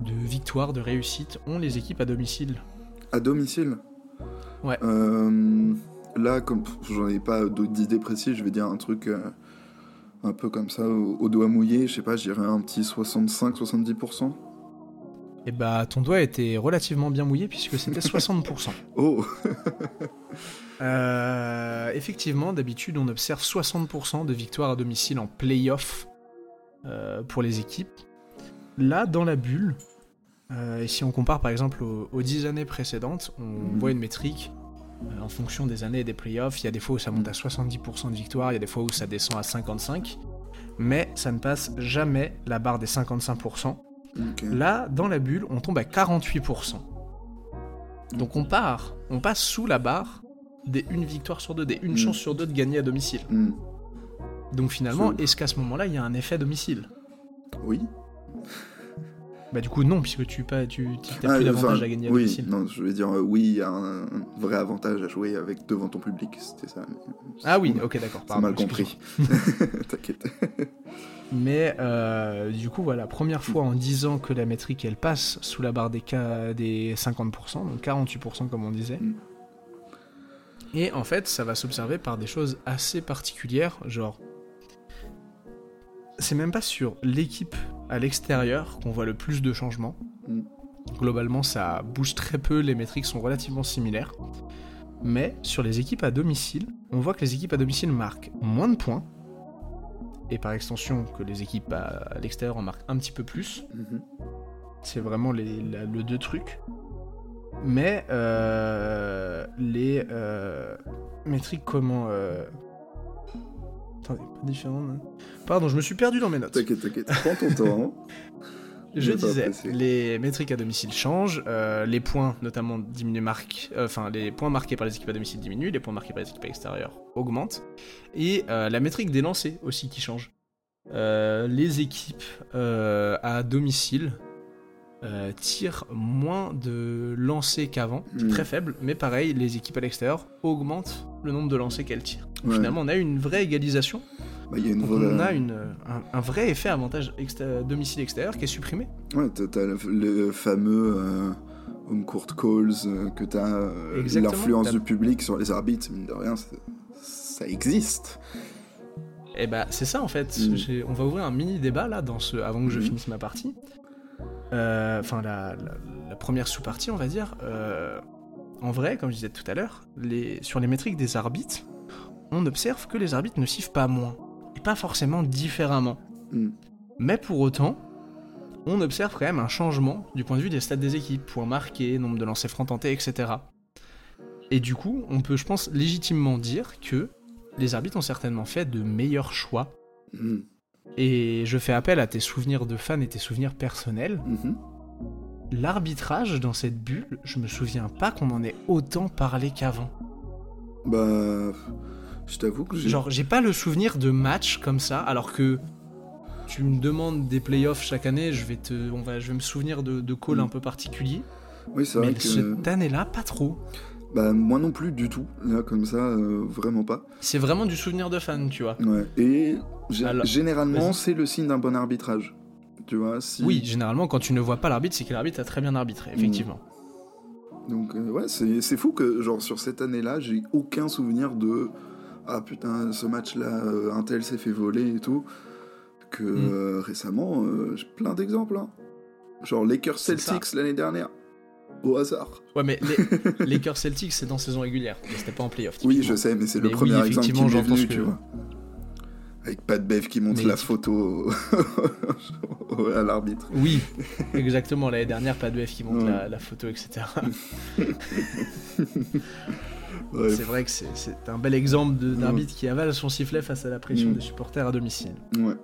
de victoire, de réussite ont les équipes à domicile? À domicile? Ouais. Euh, là, comme j'en ai pas d'autres d'idées précises, je vais dire un truc euh, un peu comme ça, au, au doigt mouillé, je sais pas, je dirais un petit 65-70%. Eh bah, ton doigt était relativement bien mouillé puisque c'était 60%. [LAUGHS] Oh [LAUGHS] Euh, effectivement, d'habitude, on observe 60% de victoires à domicile en playoff euh, pour les équipes. Là, dans la bulle, euh, et si on compare par exemple aux, aux 10 années précédentes, on voit une métrique en fonction des années et des playoffs. Il y a des fois où ça monte à 70% de victoires, il y a des fois où ça descend à 55%, mais ça ne passe jamais la barre des 55%. Ok. Là, dans la bulle, on tombe à 48%. Donc on part, on passe sous la barre des une victoire sur deux, des une Mm. chance sur deux de gagner à domicile. Hmm. Donc finalement, est-ce qu'à ce moment-là, il y a un effet domicile? Oui. Bah du coup non, puisque tu pas, tu t'as Ah, plus d'avantage enfin, à gagner à oui, domicile. non, je vais dire euh, oui, il y a un, un vrai avantage à jouer avec devant ton public, c'était ça. mais- Ah oui, ok d'accord. Pardon, mal compris. [LAUGHS] T'inquiète. Mais euh, du coup voilà, première fois en 10 ans que la métrique elle passe sous la barre des, ca- des 50%, donc 48% comme on disait. Mm. Et en fait, ça va s'observer par des choses assez particulières, genre. C'est même pas sur l'équipe à l'extérieur qu'on voit le plus de changements. Mm. Globalement, ça bouge très peu, les métriques sont relativement similaires. Mais sur les équipes à domicile, on voit que les équipes à domicile marquent moins de points. Et par extension, que les équipes à, l'extérieur en marquent un petit peu plus. Mhm. C'est vraiment les, la- le deux trucs. Mais euh, les euh, métriques comment... euh, Attendez, pas différent. non Pardon, je me suis perdu dans mes notes. T'inquiète, t'inquiète. Prends ton temps. hein. [LAUGHS] Je disais, les métriques à domicile changent, euh, les points notamment diminuent marquent, euh, enfin les points marqués par les équipes à domicile diminuent, les points marqués par les équipes à l'extérieur augmentent, et la métrique des lancers aussi qui change. Les équipes à domicile euh, tirent moins de lancers qu'avant, c'est Mm. très faible, mais pareil, les équipes à l'extérieur augmentent le nombre de lancers qu'elles tirent. Ouais. Finalement, on a une vraie égalisation, Bah, il y a une donc vraie- on a une, un, un vrai effet avantage exté- domicile-extérieur qui est supprimé. Ouais, t'as, le, le fameux euh, home court calls, euh, que t'as euh, l'influence du public sur les arbitres, mine de rien, ça existe. Et bah c'est ça en fait. Mm. J'ai- On va ouvrir un mini débat là dans ce avant que je Mhm. finisse ma partie. Euh, Enfin la, la- la première sous-partie on va dire. Euh, en vrai, comme je disais tout à l'heure, les... sur les métriques des arbitres, on observe que les arbitres ne sifflent pas moins et pas forcément différemment. Mm. Mais pour autant, on observe quand même un changement du point de vue des stats des équipes, points marqués, nombre de lancers francs tentés, etc. Et du coup, on peut, je pense, légitimement dire que les arbitres ont certainement fait de meilleurs choix. Mm. Et je fais appel à tes souvenirs de fan et tes souvenirs personnels. Mhm. L'arbitrage dans cette bulle, je me souviens pas qu'on en ait autant parlé qu'avant. Bah, je t'avoue que j'ai. Genre, j'ai pas le souvenir de matchs comme ça, alors que tu me demandes des playoffs chaque année, je vais, te, on va, je vais me souvenir de, de calls Mm. un peu particuliers. Oui, c'est vrai Mais que. cette année-là, pas trop. Bah, moi non plus du tout. Là, comme ça, euh, vraiment pas. C'est vraiment du souvenir de fan, tu vois. Ouais. Et Alors, généralement, c'est le signe d'un bon arbitrage. Tu vois, si. Oui, généralement, quand tu ne vois pas l'arbitre, c'est que l'arbitre a très bien arbitré, effectivement. Donc, euh, ouais, c'est fou que, genre, sur cette année-là, j'ai aucun souvenir de. Ah putain, ce match-là, euh, un tel s'est fait voler et tout. Que Mm. récemment, j'ai plein d'exemples. hein. Genre Lakers. Celtics l'année dernière. Au hasard. Ouais, mais les [LAUGHS] Lakers Celtics, c'est dans saison régulière, mais c'était pas en playoff. Oui, je sais, mais c'est le oui, premier exemple qui effectivement, m'est j'entends venu, ce tu que- vois. Avec Pat Bev qui montre Mais la tu- photo au- [LAUGHS] à l'arbitre. Oui, exactement. L'année dernière, pas de F qui Ouais. la, la photo, etc. [LAUGHS] C'est vrai que c'est- un bel exemple d'arbitre qui avale son sifflet face à la pression Mm. des supporters à domicile. Ouais.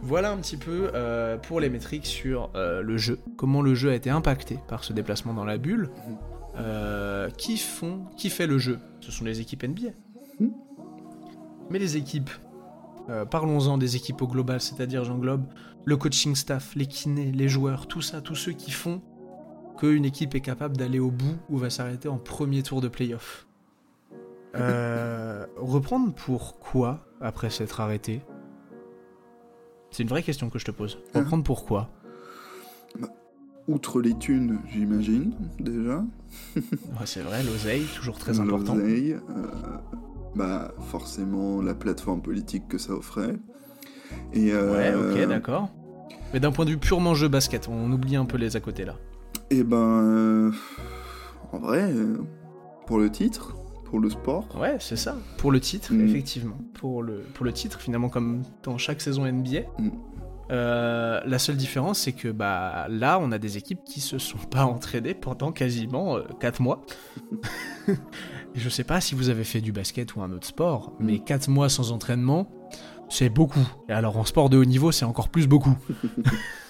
Voilà un petit peu euh, pour les métriques sur euh, le jeu, comment le jeu a été impacté par ce déplacement dans la bulle. Mhm. Euh, qui font, qui fait le jeu Ce sont les équipes NBA. Mhm. Mais les équipes, parlons-en des équipes au global, c'est-à-dire j'englobe le coaching staff, les kinés, les joueurs, tout ça, tous ceux qui font qu'une équipe est capable d'aller au bout ou va s'arrêter en premier tour de playoff. Euh, reprendre pourquoi après s'être arrêté? C'est une vraie question que je te pose. Hein Reprendre pourquoi Outre les thunes, j'imagine, déjà. [LAUGHS] Ouais, C'est vrai, l'oseille, toujours très important. L'oseille, euh, bah, forcément, la plateforme politique que ça offrait. Et, Ouais, euh, ok, d'accord. Mais d'un point de vue purement jeu basket, on oublie un peu les à côté là. Et ben, euh, en vrai, euh, pour le titre, pour le sport, Ouais, c'est ça. Pour le titre, Mm. effectivement. Pour le, pour le titre, finalement, comme dans chaque saison NBA. Mm. euh, la seule différence, c'est que bah là, on a des équipes qui se sont pas entraînées pendant quasiment 4 mois. [LAUGHS] Je sais pas si vous avez fait du basket ou un autre sport, mais 4 mois sans entraînement, c'est beaucoup. Et alors en sport de haut niveau, c'est encore plus beaucoup. [LAUGHS]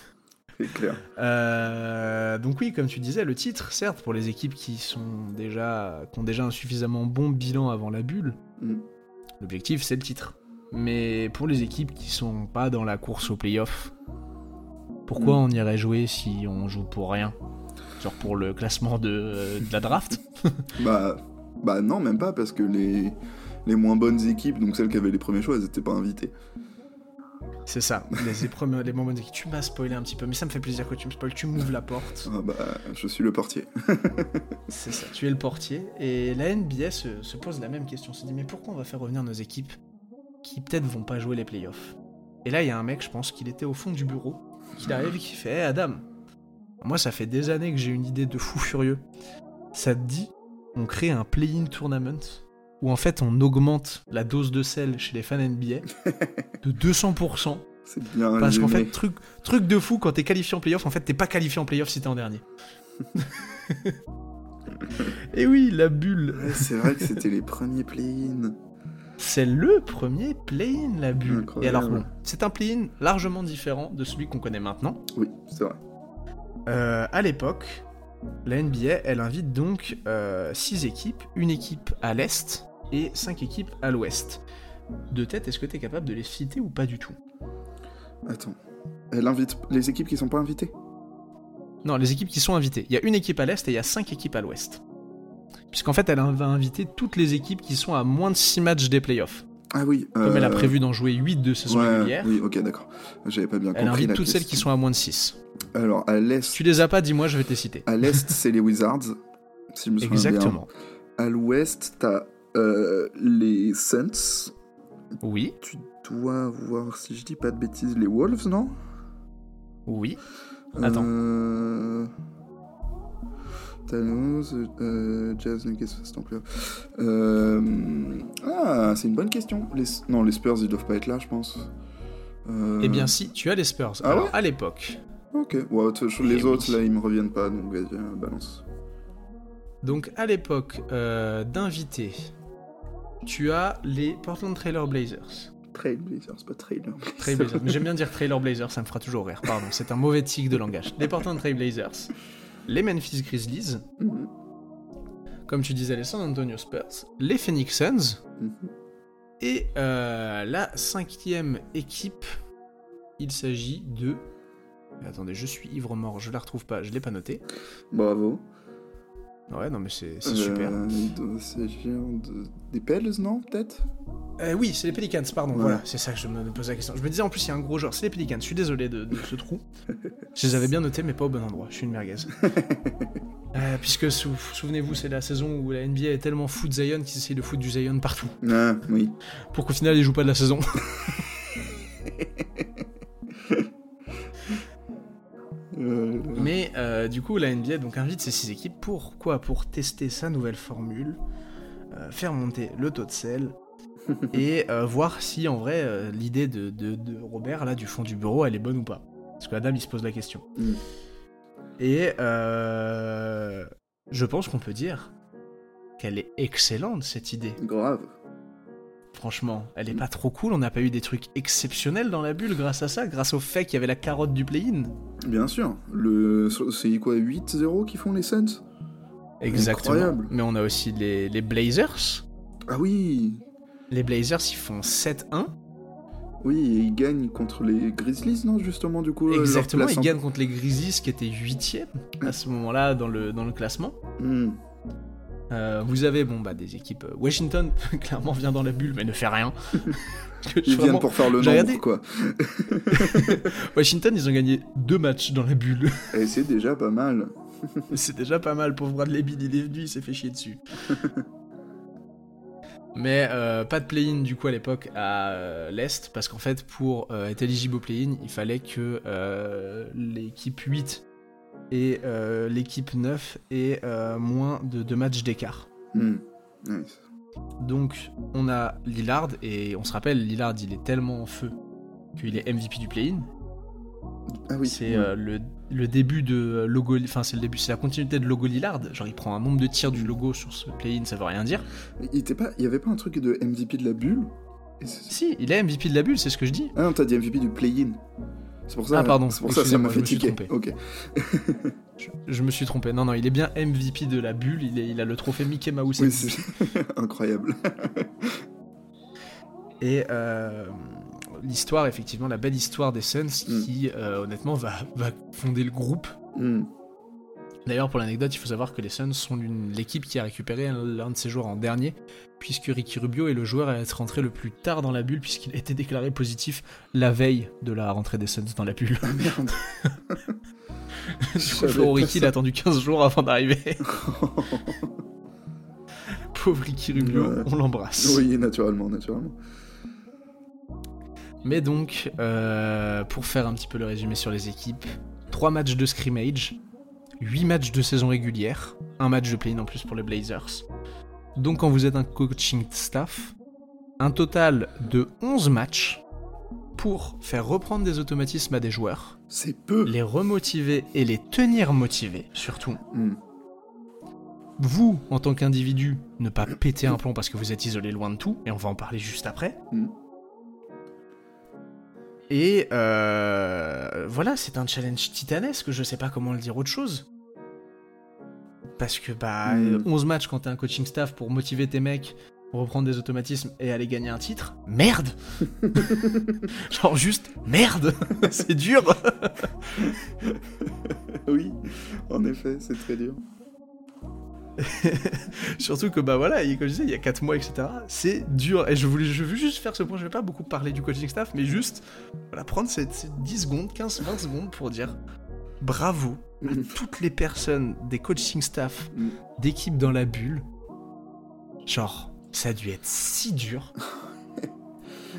c'est clair. Euh, donc oui, comme tu disais, le titre, certes, pour les équipes qui sont déjà, qui ont déjà un suffisamment bon bilan avant la bulle, Mm. l'objectif c'est le titre. Mais pour les équipes qui sont pas dans la course au playoff, pourquoi Mm. on irait jouer si on joue pour rien? Genre pour le classement de, de la draft? [LAUGHS] Bah, bah non, même pas, parce que les, les moins bonnes équipes, donc celles qui avaient les premiers choix, elles étaient pas invitées. C'est ça, les, épreuves, les moments de tu m'as spoilé un petit peu, mais ça me fait plaisir que tu me spoiles, tu m'ouvres la porte. Ah bah, je suis le portier. [LAUGHS] C'est ça, tu es le portier. Et la NBA se, se pose la même question, se dit mais pourquoi on va faire revenir nos équipes qui peut-être vont pas jouer les playoffs? Et là, il y a un mec, je pense qu'il était au fond du bureau, qui arrive et qui fait Hey Adam, moi ça fait des années que j'ai une idée de fou furieux. Ça te dit, on crée un play-in tournament? Où en fait on augmente la dose de sel chez les fans NBA [LAUGHS] de 200%. C'est bien. Parce qu'en fait, truc, truc de fou, quand t'es qualifié en playoff, en fait t'es pas qualifié en playoff si t'es en dernier. [LAUGHS] Et oui, la bulle. Ouais, c'est vrai que c'était les premiers play-in. C'est le premier play-in, la bulle. Incroyable. Et alors, bon, c'est un play-in largement différent de celui qu'on connaît maintenant. Oui, c'est vrai. Euh, à l'époque, la NBA, elle invite donc 6 équipes, une équipe à l'est et 5 équipes à l'ouest. De tête, est-ce que tu es capable de les citer ou pas du tout? Attends. Elle invite les équipes qui sont pas invitées? Non, les équipes qui sont invitées. Il y a une équipe à l'est et il y a 5 équipes à l'ouest. Puisqu'en fait, elle va inviter toutes les équipes qui sont à moins de 6 matchs des playoffs. Ah oui. Comme elle a euh, prévu d'en jouer 8 de saison ouais, régulière, Oui, ok, d'accord. J'avais pas bien elle compris. invite la toutes celles qui sont à moins de 6. Alors, à l'est, Tu les as pas, dis-moi, je vais te les citer. à l'est, c'est les Wizards, si je me souviens bien. Exactement. À l'ouest, t'as euh, les Suns. Oui, Tu dois voir, si je dis pas de bêtises, les Wolves, non? Oui. Attends. Euh... T'as les Wolves, euh, Jazz, Nuggets, Fast. Euh... Ah, c'est une bonne question. Les... Non, les Spurs, ils doivent pas être là, je pense. Euh, Eh bien si, tu as les Spurs. Ah Alors, ouais? à l'époque, Ok. Les autres, oui. là, ils me reviennent pas, donc vas-y, euh, balance. donc à l'époque euh, d'invités, tu as les Portland Trailer Blazers. Trailblazers, pas Trailer. Trail Blazers. Mais j'aime bien dire Trailer Blazers, ça me fera toujours rire. Pardon, c'est un mauvais tic de langage. Les Portland Trail Blazers, les Memphis Grizzlies, Mhm, comme tu disais, les San Antonio Spurs, les Phoenix Suns, mhm. et euh, la cinquième équipe, il s'agit de... Attendez, je suis ivre mort, je la retrouve pas, je l'ai pas noté. Bravo. Ouais, non mais c'est c'est super. Euh, il doit s'agir de... des Pels, non, peut-être? Euh, oui, c'est les Pelicans, pardon, Ouais. voilà, c'est ça que je me posais la question. Je me disais en plus, il y a un gros genre, c'est les Pelicans, je suis désolé de, de ce trou. [LAUGHS] Je les avais bien notés, mais pas au bon endroit, je suis une merguez. [LAUGHS] Euh, puisque, sou- souvenez-vous, c'est la saison où la NBA est tellement fou de Zion qu'ils essayent de foutre du Zion partout, Ah, oui. pour qu'au final, ils jouent pas de la saison. [LAUGHS] Mais euh, du coup, la NBA donc invite ces six équipes pour quoi Pour tester sa nouvelle formule, euh, faire monter le taux de sel [LAUGHS] et euh, voir si en vrai euh, l'idée de, de- de Robert là du fond du bureau elle est bonne ou pas. Parce que Adam il se pose la question. Mm. Et euh, je pense qu'on peut dire qu'elle est excellente cette idée. Grave. Franchement, elle est pas trop cool. On n'a pas eu des trucs exceptionnels dans la bulle grâce à ça, grâce au fait qu'il y avait la carotte du play-in. Bien sûr. Le... C'est quoi, 8-0 qui font les Suns? Exactement. Incroyable. Mais on a aussi les, les Blazers. Ah oui Les Blazers, ils font 7-1. Oui, et ils gagnent contre les Grizzlies, non, justement, du coup euh, Exactement, ils en- gagnent contre les Grizzlies qui étaient 8 à ce moment-là dans le, dans le classement. Hmm. Euh, vous avez bon, bah, des équipes. euh, Washington, [LAUGHS] clairement, vient dans la bulle, mais ne fait rien. [LAUGHS] Parce que Ils vraiment, viennent pour faire le nombre, regardé. quoi. [LAUGHS] Washington, ils ont gagné deux matchs dans la bulle. Et c'est déjà pas mal. C'est déjà pas mal, pauvre Bradley Bill, il est venu, il s'est fait chier dessus. Mais euh, pas de play-in du coup à l'époque à euh, l'Est, parce qu'en fait pour euh, être éligible au play-in, il fallait que l'équipe 8 et euh, l'équipe 9 aient euh, moins de, de matchs d'écart. Hmm. Nice. Donc on a Lillard, et on se rappelle, Lillard il est tellement en feu qu'il est MVP du play-in. Ah oui. c'est ouais. euh, le, le début de logo, enfin c'est le début, c'est la continuité de logo Lillard. Genre il prend un nombre de tirs du logo sur ce play-in, ça veut rien dire. Il, était pas... il y avait pas un truc de MVP de la bulle? Et Si, il est MVP de la bulle, c'est ce que je dis. Ah non, t'as dit MVP du play-in. C'est pour ça, Ah, pardon, c'est pour ça que ça m'a fait je me suis tiquer. trompé. Ok. [LAUGHS] Je, je me suis trompé. Non, non, il est bien MVP de la bulle. Il, est- il a le trophée Mickey Mouse. Oui, [LAUGHS] incroyable. [LAUGHS] Et euh, l'histoire, effectivement, la belle histoire des Suns Mm. qui, euh, honnêtement, va, va fonder le groupe. Hmm. D'ailleurs, pour l'anecdote, il faut savoir que les Suns sont l'équipe qui a récupéré un- l'un de ses joueurs en dernier, puisque Ricky Rubio est le joueur à être rentré le plus tard dans la bulle, puisqu'il a été déclaré positif la veille de la rentrée des Suns dans la bulle. Ah merde. [LAUGHS] du coup, Florent Ricky, il a attendu 15 jours avant d'arriver. [LAUGHS] Pauvre Ricky Rubio, Ouais. on l'embrasse. oui, naturellement, naturellement. Mais donc, euh, pour faire un petit peu le résumé sur les équipes, 3 matchs de scrimmage, 8 matchs de saison régulière, un match de play-in en plus pour les Blazers. Donc quand vous êtes un coaching staff, un total de 11 matchs pour faire reprendre des automatismes à des joueurs, C'est peu. les remotiver et les tenir motivés surtout. Hmm. Vous, en tant qu'individu, ne pas péter un plomb parce que vous êtes isolé loin de tout, et on va en parler juste après. Mm. Et euh, voilà, c'est un challenge titanesque, je sais pas comment le dire autre chose. Parce que bah, Mm. euh, 11 matchs quand t'es un coaching staff pour motiver tes mecs, reprendre des automatismes et aller gagner un titre, merde [LAUGHS] Genre juste merde [LAUGHS] C'est dur [LAUGHS] Oui, en effet, c'est très dur. Surtout que bah voilà, comme je disais, il y a 4 mois, etc. C'est dur. Et je voulais, je veux juste faire ce point, je vais pas beaucoup parler du coaching staff, mais juste voilà, prendre ces, ces 10 secondes, 15, 20 secondes pour dire bravo à toutes les personnes des coaching staff, Mm. d'équipes dans la bulle. Genre, ça a dû être si dur. [LAUGHS]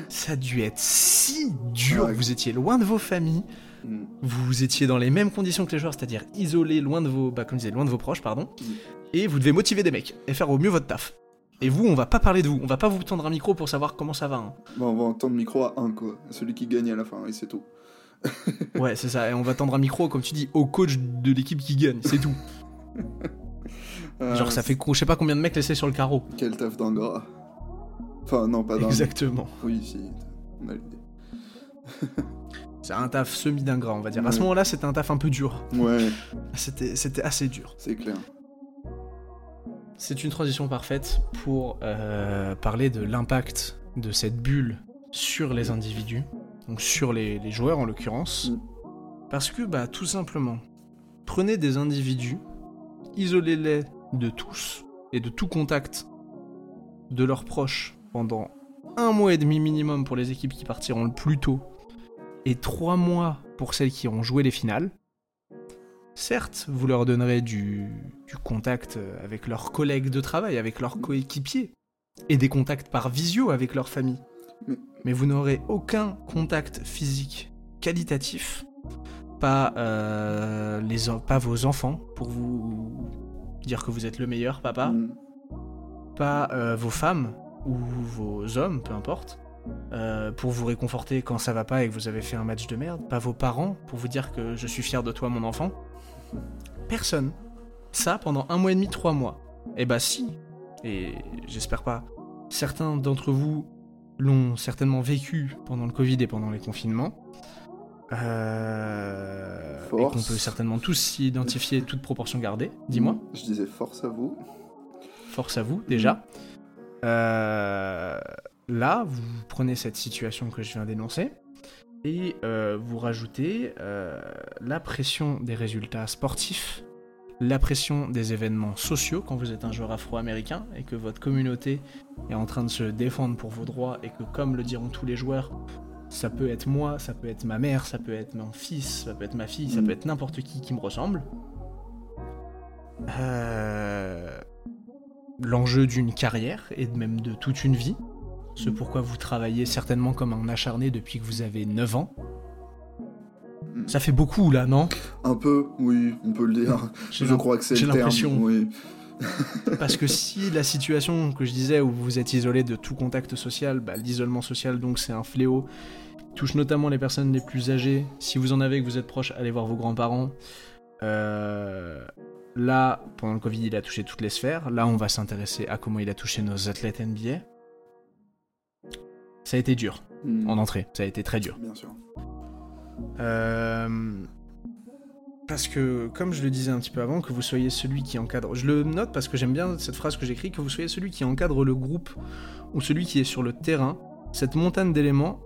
Ça a dû être si dur. Vous étiez loin de vos familles, Hmm. vous étiez dans les mêmes conditions que les joueurs, c'est-à-dire isolé, loin de vos, bah, comme je disais, loin de vos proches, pardon. Mm. Et vous devez motiver des mecs et faire au mieux votre taf. Et vous, on va pas parler de vous, on va pas vous tendre un micro pour savoir comment ça va. hein. Bon, on va entendre micro à 1, quoi. Celui qui gagne à la fin, et c'est tout. [LAUGHS] Ouais, c'est ça. Et on va tendre un micro, comme tu dis, au coach de l'équipe qui gagne, c'est tout. [LAUGHS] Genre, ça fait, co- je sais pas combien de mecs laissés sur le carreau. Quel taf d'ingrat. Enfin, non, pas d'ingrat. Exactement. Oui, si. On a l'idée. [LAUGHS] C'est un taf semi-d'ingrat, on va dire. À ce moment-là, c'était un taf un peu dur. Ouais, C'était, c'était assez dur. c'est clair. C'est une transition parfaite pour euh, parler de l'impact de cette bulle sur les individus, donc sur les, les joueurs en l'occurrence. Mm. Parce que, bah, tout simplement, prenez des individus, isolez-les de tous et de tout contact de leurs proches pendant un mois et demi minimum pour les équipes qui partiront le plus tôt et trois mois pour celles qui auront joué les finales. Certes, vous leur donnerez du, du contact avec leurs collègues de travail, avec leurs coéquipiers, et des contacts par visio avec leur famille. Mais- vous n'aurez aucun contact physique qualitatif, pas, euh, les, pas vos enfants pour vous dire que vous êtes le meilleur papa, Hmm. pas euh, vos femmes ou vos hommes, peu importe, euh, pour vous réconforter quand ça va pas et que vous avez fait un match de merde, pas vos parents pour vous dire que je suis fier de toi mon enfant. Personne. Ça pendant un mois et demi, trois mois. Eh bah si, et j'espère pas, certains d'entre vous l'ont certainement vécu pendant le Covid et pendant les confinements. Euh, et Force. qu'on peut certainement tous s'y identifier, toute proportion gardée. Dis-moi. Je disais force à vous. Force à vous, déjà. Euh, là, vous prenez cette situation que je viens d'énoncer et euh, vous rajoutez euh, la pression des résultats sportifs, la pression des événements sociaux quand vous êtes un joueur afro-américain et que votre communauté est en train de se défendre pour vos droits et que, comme le diront tous les joueurs, ça peut être moi, ça peut être ma mère, ça peut être mon fils, ça peut être ma fille, ça Mm. peut être n'importe qui qui me ressemble. Euh, l'enjeu d'une carrière et même de toute une vie. Ce pourquoi vous travaillez certainement comme un acharné depuis que vous avez 9 ans. Mm. Ça fait beaucoup là, non? Un peu, oui, on peut le dire. [LAUGHS] Je crois que c'est le terme. l'impression. Oui. [LAUGHS] Parce que si la situation que je disais où vous êtes isolé de tout contact social, bah, l'isolement social donc c'est un fléau, touche notamment les personnes les plus âgées. Si vous en avez et que vous êtes proche, allez voir vos grands-parents. Euh, là, pendant le Covid, il a touché toutes les sphères. Là, on va s'intéresser à comment il a touché nos athlètes NBA. Ça a été dur Hmm. en entrée, ça a été très dur. Bien sûr. Euh, Parce que, comme je le disais un petit peu avant, que vous soyez celui qui encadre. Je le note parce que j'aime bien cette phrase que j'écris, que vous soyez celui qui encadre le groupe ou celui qui est sur le terrain. Cette montagne d'éléments,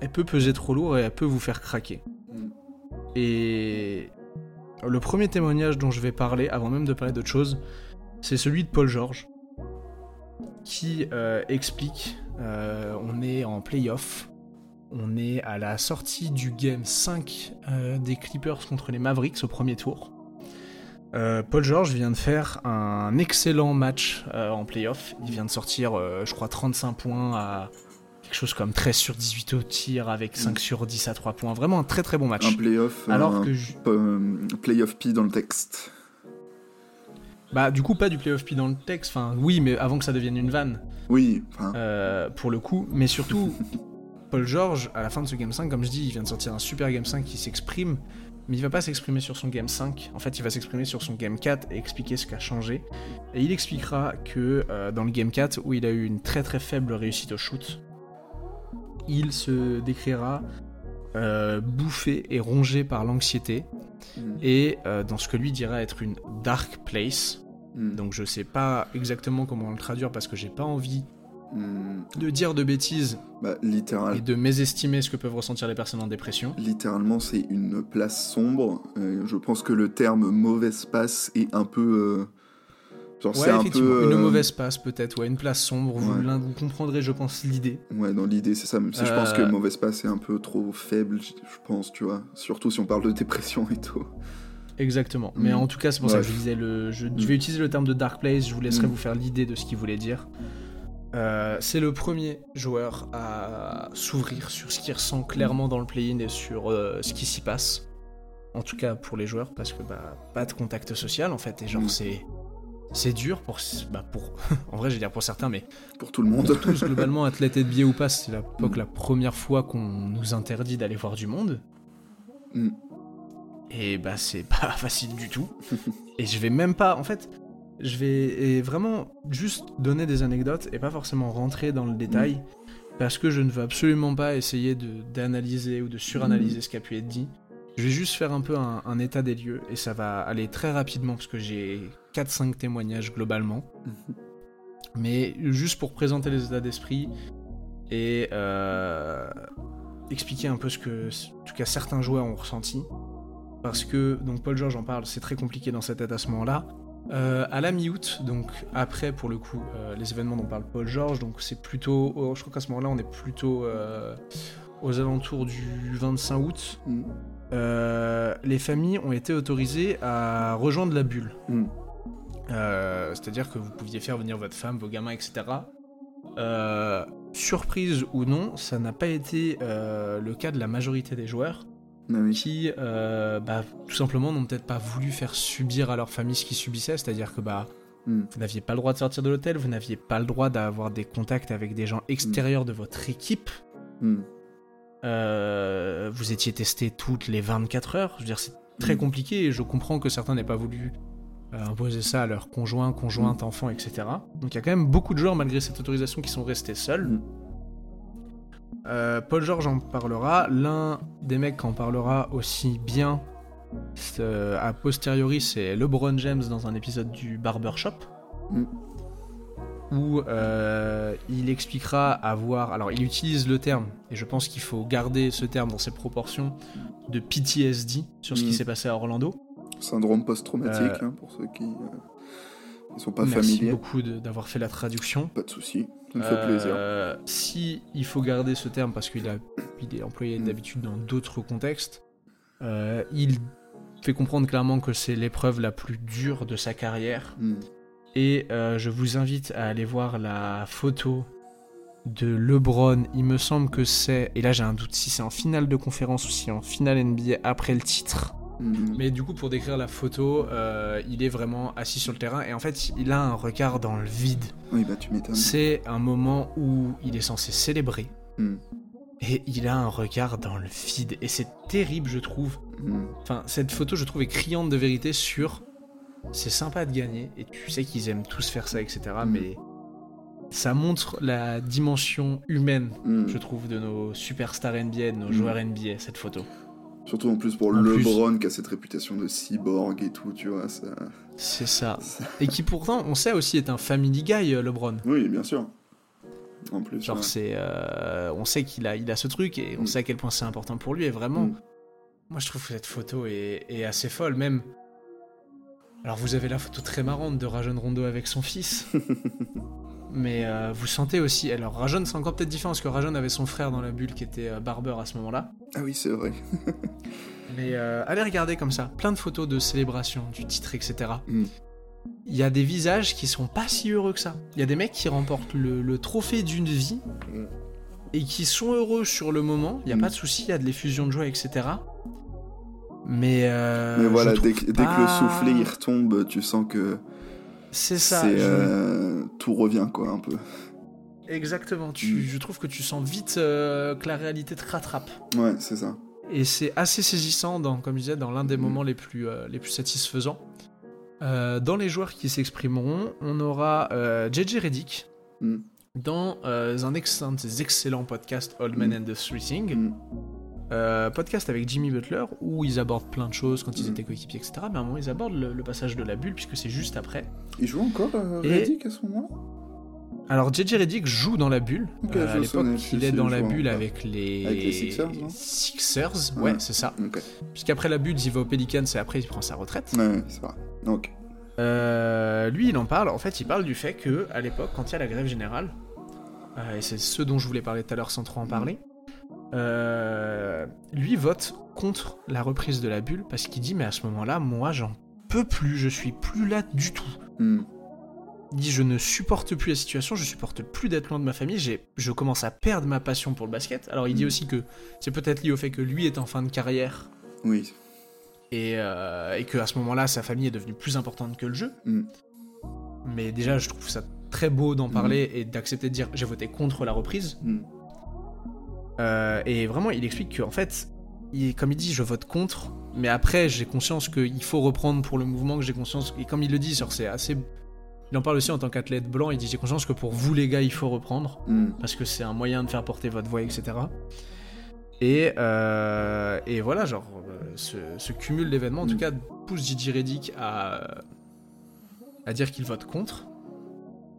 elle peut peser trop lourd et elle peut vous faire craquer. Mm. Et le premier témoignage dont je vais parler, avant même de parler d'autre chose, c'est celui de Paul George, qui euh, explique euh, on est en playoff, on est à la sortie du game 5 euh, des Clippers contre les Mavericks au premier tour. Euh, Paul George vient de faire un excellent match euh, en playoff. Il vient de sortir, je crois, 35 points à quelque chose comme 13 sur 18 au tir avec 5 sur 10 à 3 points. Vraiment un très très bon match. Un playoff, Alors un que je- playoff P dans le texte. Bah, du coup, pas du playoff P dans le texte. Enfin, oui, mais avant que ça devienne une vanne, Oui, euh, pour le coup. Mais surtout, [LAUGHS] Paul George, à la fin de ce Game 5, comme je dis, il vient de sortir un super Game 5 qui s'exprime. Mais il va pas s'exprimer sur son Game 5. En fait, il va s'exprimer sur son Game 4 et expliquer ce qui a changé. Et il expliquera que euh, dans le Game 4, où il a eu une très très faible réussite au shoot, il se décrira euh, bouffé et rongé par l'anxiété. mm, Et euh, dans ce que lui dira être une dark place. mm, Donc je sais pas exactement comment le traduire parce que j'ai pas envie mm, de dire de bêtises bah, littéral- et de mésestimer ce que peuvent ressentir les personnes en dépression. littéralement, c'est une place sombre. Euh, je pense que le terme mauvaise passe est un peu. euh, genre, Ouais, c'est un peu. une euh, mauvaise passe peut-être, ouais, une place sombre, vous, Ouais. l'un- vous comprendrez je pense l'idée. Ouais, dans l'idée, c'est ça. Même si je pense que mauvaise passe est un peu trop faible, je pense, tu vois. Surtout si on parle de dépression et tout. Exactement. Mais Mm. en tout cas, c'est pour ça que je disais le. Je, Mm. je vais utiliser le terme de Dark Place, je vous laisserai vous faire l'idée de ce qu'il voulait dire. Euh, c'est le premier joueur à s'ouvrir sur ce qu'il ressent clairement dans le play-in et sur euh, ce qui s'y passe. En tout cas pour les joueurs, parce que bah, pas de contact social en fait, et genre Mm. c'est. C'est dur pour, bah pour. [LAUGHS] en vrai, je vais dire pour certains, mais Pour tout le monde. pour tous, globalement, athlètes et de biais ou pas, c'est la, Mm. la première fois qu'on nous interdit d'aller voir du monde. Mm. Et bah, c'est pas [LAUGHS] facile du tout. et je vais même pas. En fait, je vais vraiment juste donner des anecdotes et pas forcément rentrer dans le détail. Parce que je ne veux absolument pas essayer de- d'analyser ou de suranalyser ce qui a pu être dit. Je vais juste faire un peu un, un état des lieux et ça va aller très rapidement parce que j'ai 4-5 témoignages globalement. Mais juste pour présenter les états d'esprit et euh, expliquer un peu ce que, en tout cas, certains joueurs ont ressenti. Parce que, donc Paul George en parle, c'est très compliqué dans cette tête à ce moment-là. Euh, à la mi-août, donc après pour le coup euh, les événements dont parle Paul George, donc c'est plutôt, oh, je crois qu'à ce moment-là on est plutôt euh, aux alentours du 25 août. Mm. Les familles ont été autorisées à rejoindre la bulle. Mm. C'est-à-dire que vous pouviez faire venir votre femme, vos gamins, etc. Surprise ou non, ça n'a pas été le cas de la majorité des joueurs Ah oui. qui, euh, bah, tout simplement, n'ont peut-être pas voulu faire subir à leur famille ce qu'ils subissaient. C'est-à-dire que bah, Mm. vous n'aviez pas le droit de sortir de l'hôtel, vous n'aviez pas le droit d'avoir des contacts avec des gens extérieurs de votre équipe. Mm. Euh, vous étiez testé toutes les 24 heures. Je veux dire, c'est très compliqué et je comprends que certains n'aient pas voulu euh, imposer ça à leurs conjoints, conjointes, enfants, etc. Donc il y a quand même beaucoup de joueurs, malgré cette autorisation, qui sont restés seuls. Euh, Paul George en parlera. L'un des mecs qui en parlera aussi bien euh, a posteriori, c'est LeBron James dans un épisode du Barbershop. Mm. Où euh, il expliquera avoir. Alors, il utilise le terme, et je pense qu'il faut garder ce terme dans ses proportions, de PTSD sur ce qui Mm. s'est passé à Orlando. Syndrome post-traumatique, hein, pour ceux qui ne sont pas Merci familiers. beaucoup d'avoir fait la traduction. Pas de souci, ça me fait plaisir. Euh, si il faut garder ce terme parce qu'il il est employé Mm. d'habitude dans d'autres contextes, euh, il fait comprendre clairement que c'est l'épreuve la plus dure de sa carrière. Mm. Et euh, je vous invite à aller voir la photo de LeBron. Il me semble que c'est, et là j'ai un doute si c'est en finale de conférence ou si en finale NBA après le titre. Mm. Mais du coup, pour décrire la photo, euh, il est vraiment assis sur le terrain et en fait, il a un regard dans le vide. Oui, bah tu m'étonnes. C'est un moment où il est censé célébrer Mm. et il a un regard dans le vide et c'est terrible, je trouve. Mm. Enfin, cette photo, je trouve, est criante de vérité sur c'est sympa de gagner et tu sais qu'ils aiment tous faire ça, etc. Mm. Mais ça montre la dimension humaine, je trouve, de nos superstars NBA, de nos joueurs NBA, cette photo. Surtout en plus pour En plus- LeBron qui a cette réputation de cyborg et tout, tu vois. Ça... C'est ça. [LAUGHS] ça- Et qui pourtant, on sait aussi, est un family guy, euh, LeBron. Oui, bien sûr. En plus. Genre, ouais. c'est. euh, on sait qu'il a, il a ce truc et on Mm. sait à quel point c'est important pour lui. Et vraiment, Mm. moi je trouve que cette photo est, est assez folle. Même. Alors, vous avez la photo très marrante de Rajon Rondo avec son fils. [LAUGHS] mais euh, vous sentez aussi. Alors, Rajon, c'est encore peut-être différent parce que Rajon avait son frère dans la bulle qui était euh, barbeur à ce moment-là. Ah oui, c'est vrai. [LAUGHS] Mais euh, allez regarder comme ça. Plein de photos de célébration, du titre, etc. Mm. Il y a des visages qui sont pas si heureux que ça. Il y a des mecs qui remportent le, le trophée d'une vie Mm. et qui sont heureux sur le moment. Il y a Mm. pas de souci, il y a de l'effusion de joie, etc. Mais, euh, Mais voilà, dès que, dès que le soufflet il retombe, tu sens que c'est ça. je- euh, tout revient quoi un peu. Exactement. Tu, Mm. Je trouve que tu sens vite euh, que la réalité te rattrape. Ouais, c'est ça. Et c'est assez saisissant, dans, comme je disais, dans l'un des Mm. moments les plus, les plus satisfaisants. Dans les joueurs qui s'exprimeront, on aura JJ Reddick Mm. dans un, ex- un de ses excellents podcasts Old Man and the Three Things. Euh, podcast avec Jimmy Butler où ils abordent plein de choses quand ils Mm. étaient coéquipiers, etc. Mais à un moment, ils abordent le, le passage de la bulle puisque c'est juste après. Il joue encore euh, Et- Reddick à ce moment Alors, JJ Reddick joue dans la bulle. Euh, à l'époque, il est dans la bulle avec les... Avec les Sixers, Sixers, ouais, Ouais. c'est ça. Puisqu'après la bulle, il va aux Pelicans et après, il prend sa retraite. Ouais, c'est vrai. Ok. Euh, lui, il en parle. En fait, il parle du fait que à l'époque, quand il y a la grève générale, euh, et c'est ce dont je voulais parler tout à l'heure sans trop en parler, euh, lui vote contre la reprise de la bulle parce qu'il dit mais à ce moment-là, moi, j'en peux plus. Je suis plus là du tout. Hmm. Il dit je ne supporte plus la situation, je supporte plus d'être loin de ma famille, j'ai, je commence à perdre ma passion pour le basket. Alors il dit Mm. aussi que c'est peut-être lié au fait que lui est en fin de carrière Oui. et, euh, et que à ce moment-là sa famille est devenue plus importante que le jeu. Mm. Mais déjà je trouve ça très beau d'en parler et d'accepter de dire j'ai voté contre la reprise. Hmm. Euh, et vraiment il explique que en fait, il, comme il dit je vote contre, mais après j'ai conscience qu'il faut reprendre pour le mouvement que j'ai conscience et comme il le dit c'est assez il en parle aussi en tant qu'athlète blanc, il dit j'ai conscience que pour vous les gars il faut reprendre Hmm. parce que c'est un moyen de faire porter votre voix, etc. Et, euh, et voilà, genre, euh, ce, ce cumul d'événements, en tout Mm. cas, pousse Gigi Reddick à, à dire qu'il vote contre.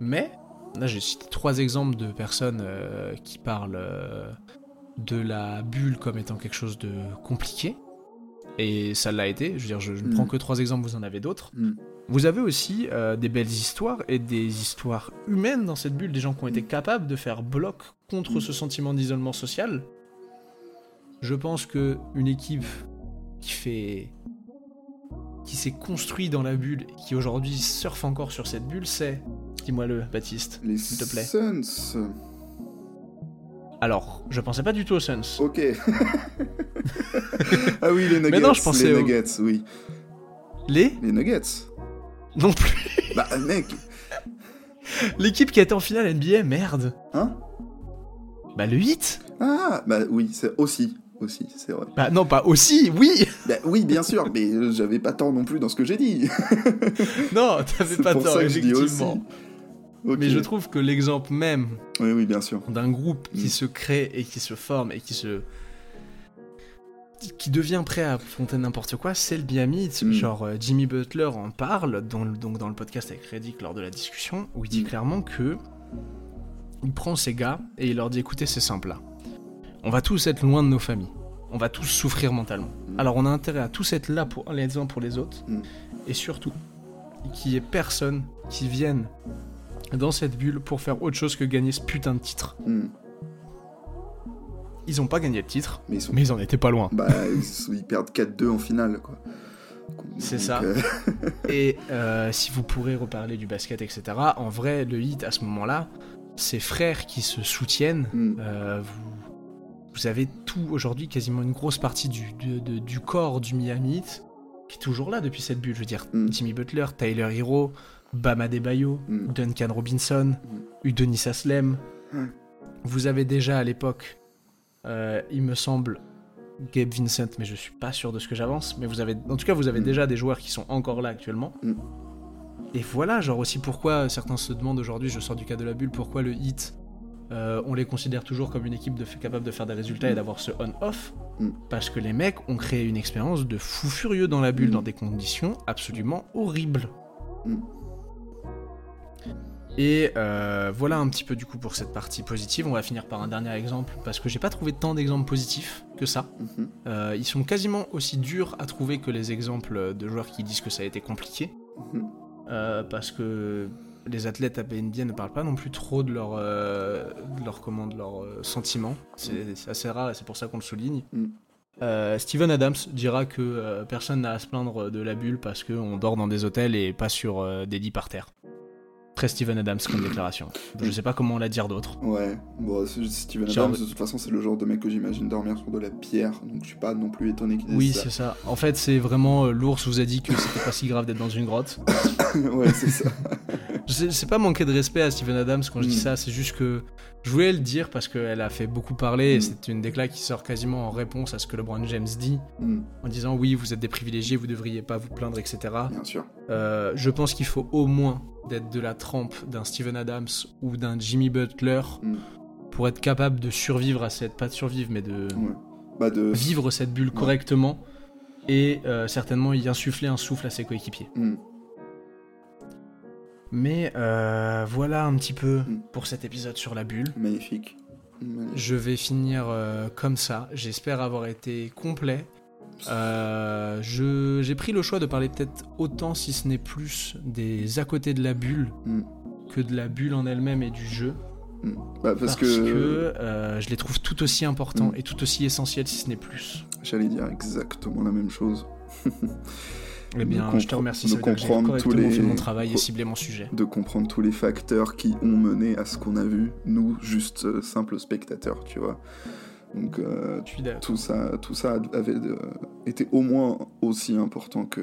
Mais, là, j'ai cité trois exemples de personnes euh, qui parlent de la bulle comme étant quelque chose de compliqué. Et ça l'a été. Je veux dire, je, je ne Mm. prends que trois exemples, vous en avez d'autres. Hmm. Vous avez aussi euh, des belles histoires et des histoires humaines dans cette bulle, des gens qui ont été capables de faire bloc contre Mm. ce sentiment d'isolement social. Je pense que une équipe qui fait qui s'est construite dans la bulle et qui aujourd'hui surfe encore sur cette bulle, c'est dis-moi le Baptiste, s'il te plaît. Alors, je pensais pas du tout aux Suns. Ok. [LAUGHS] ah oui, les Nuggets. Mais non, je pensais les aux- Nuggets, oui. Les? Les Nuggets. Non plus. [LAUGHS] Bah, mec. L'équipe qui a été en finale NBA, merde. Hein? Bah le 8 Ah, bah oui, c'est aussi. Aussi, c'est vrai. Bah non, pas aussi, oui Bah oui, bien sûr, mais euh, j'avais pas tort non plus dans ce que j'ai dit. [LAUGHS] Non, t'avais pas pour tort, ça que je dis aussi. Mais je trouve que l'exemple même Oui, oui, bien sûr. d'un groupe qui Mm. se crée et qui se forme et qui se qui devient prêt à affronter n'importe quoi, c'est le Miami. Mm. Genre euh, Jimmy Butler en parle dans le- donc dans le podcast avec Reddick lors de la discussion où il dit Mm. clairement que il prend ces gars et il leur dit écoutez c'est simple là, on va tous être loin de nos familles, on va tous souffrir mentalement. Alors on a intérêt à tous être là pour les uns pour les autres et surtout qu'il y ait personne qui vienne dans cette bulle pour faire autre chose que gagner ce putain de titre. Hmm. Ils ont pas gagné le titre, Mais ils sont. mais ils en étaient pas loin. Bah, ils, sont- ils perdent 4-2 en finale, quoi. C'est ça. euh, [LAUGHS] Et euh, si vous pourrez reparler du basket, etc., en vrai, le hit à ce moment-là, c'est frères qui se soutiennent. hmm. Euh, vous, vous avez tout aujourd'hui, quasiment une grosse partie du, de- du corps du Miami Heat qui est toujours là depuis cette bulle. Je veux dire, Mm. Jimmy Butler, Tyler Hero, Bama Debayo, Mm. Duncan Robinson, Udonis Aslem. Mm. Vous avez déjà à l'époque, euh, il me semble, Gabe Vincent, mais je suis pas sûr de ce que j'avance. Mais vous avez, en tout cas, vous avez Mm. déjà des joueurs qui sont encore là actuellement. Mm. Et voilà, genre aussi pourquoi certains se demandent aujourd'hui, je sors du cas de la bulle, pourquoi le hit, euh, on les considère toujours comme une équipe de, capable de faire des résultats et Mm. d'avoir ce on-off? Mm. Parce que les mecs ont créé une expérience de fou furieux dans la bulle, Mm. dans des conditions absolument horribles. Et euh, voilà un petit peu du coup pour cette partie positive. On va finir par un dernier exemple parce que j'ai pas trouvé tant d'exemples positifs que ça. Mhm. Euh, ils sont quasiment aussi durs à trouver que les exemples de joueurs qui disent que ça a été compliqué. Mhm. Euh, parce que les athlètes à NBA ne parlent pas non plus trop de leurs euh, de leur, comment, de leurs euh, sentiments. C'est assez rare et c'est pour ça qu'on le souligne. Mm. Steven Adams dira que personne n'a à se plaindre de la bulle parce qu'on dort dans des hôtels et pas sur des lits par terre. Très Steven Adams comme déclaration. Je sais pas comment la dire d'autre. Ouais, bon, Steven Adams, de toute façon, c'est le genre de mec que j'imagine dormir sur de la pierre, donc je suis pas non plus étonné qu'il dise Oui, ça. c'est ça. En fait, c'est vraiment euh, l'ours vous a dit que c'était pas si grave d'être dans une grotte. [COUGHS] ouais, c'est ça. [LAUGHS] Je sais- C'est pas manquer de respect à Steven Adams quand je dis Mm. ça, c'est juste que je voulais le dire parce qu'elle a fait beaucoup parler et Mm. c'est une déclat qui sort quasiment en réponse à ce que LeBron James dit Hmm, en disant oui, vous êtes des privilégiés, vous devriez pas vous plaindre, etc. bien sûr. Euh, je pense qu'il faut au moins d'être de la trempe d'un Steven Adams ou d'un Jimmy Butler Mm. pour être capable de survivre à cette, pas de survivre, mais de Ouais. Bah, de. vivre cette bulle correctement et euh, certainement y insuffler un souffle à ses coéquipiers. Hmm, Mais euh, voilà un petit peu Mm. pour cet épisode sur la bulle. magnifique. Magnifique. Je vais finir euh, comme ça. J'espère avoir été complet. Euh, J'ai pris le choix de parler peut-être autant, si ce n'est plus, des à côté de la bulle Mm. que de la bulle en elle-même et du jeu. Hmm. Bah, parce, Parce, que, que, euh, je les trouve tout aussi importants Mm. et tout aussi essentiels, si ce n'est plus. j'allais dire exactement la même chose. [LAUGHS] Eh bien, je te remercie. de comprendre tous les- mon travail et ciblé mon sujet. De comprendre tous les facteurs qui ont mené à ce qu'on a vu, nous, juste euh, simples spectateurs, tu vois. Donc, euh, tout ça, tout ça avait euh, été au moins aussi important que,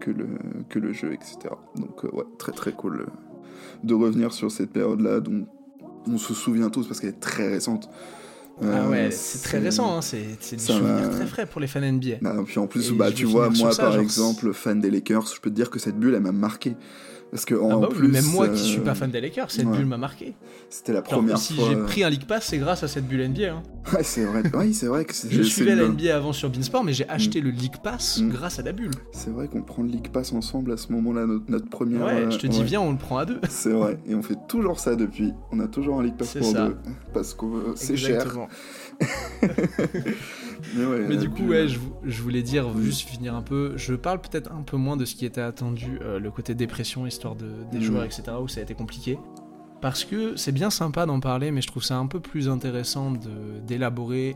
que, le, que le jeu, etc. Donc, euh, ouais, très très cool de revenir sur cette période-là dont on se souvient tous parce qu'elle est très récente. Ah ouais, c'est très récent, hein, c'est des ça souvenirs va- très frais pour les fans NBA. Bah, puis en plus, Et bah, tu vois, moi ça, par exemple, fan des Lakers, je peux te dire que cette bulle, elle m'a marqué. Parce que en Ah bah oui, plus, même moi qui euh, suis pas fan des Lakers, cette ouais. bulle m'a marqué. C'était la première si fois. j'ai pris un League Pass, c'est grâce à cette bulle NBA. hein. [LAUGHS] Ouais, c'est vrai. Oui, c'est vrai que c'est. Je suivais la NBA avant sur Beansport, mais j'ai acheté le League Pass Mm. grâce à la bulle. C'est vrai qu'on prend le League Pass ensemble à ce moment-là, notre, notre première. Ouais, euh, je te dis, ouais. viens, on le prend à deux. [LAUGHS] C'est vrai, et on fait toujours ça depuis. On a toujours un League Pass pour ça. deux. Parce que euh, c'est cher. [LAUGHS] Mais, ouais, Mais la du coup, ouais, je, vou- je voulais dire, Mm. juste finir un peu, je parle peut-être un peu moins de ce qui était attendu, euh, le côté dépression, histoire de, des Mm. joueurs, etc., où ça a été compliqué. Parce que c'est bien sympa d'en parler, mais je trouve ça un peu plus intéressant d'élaborer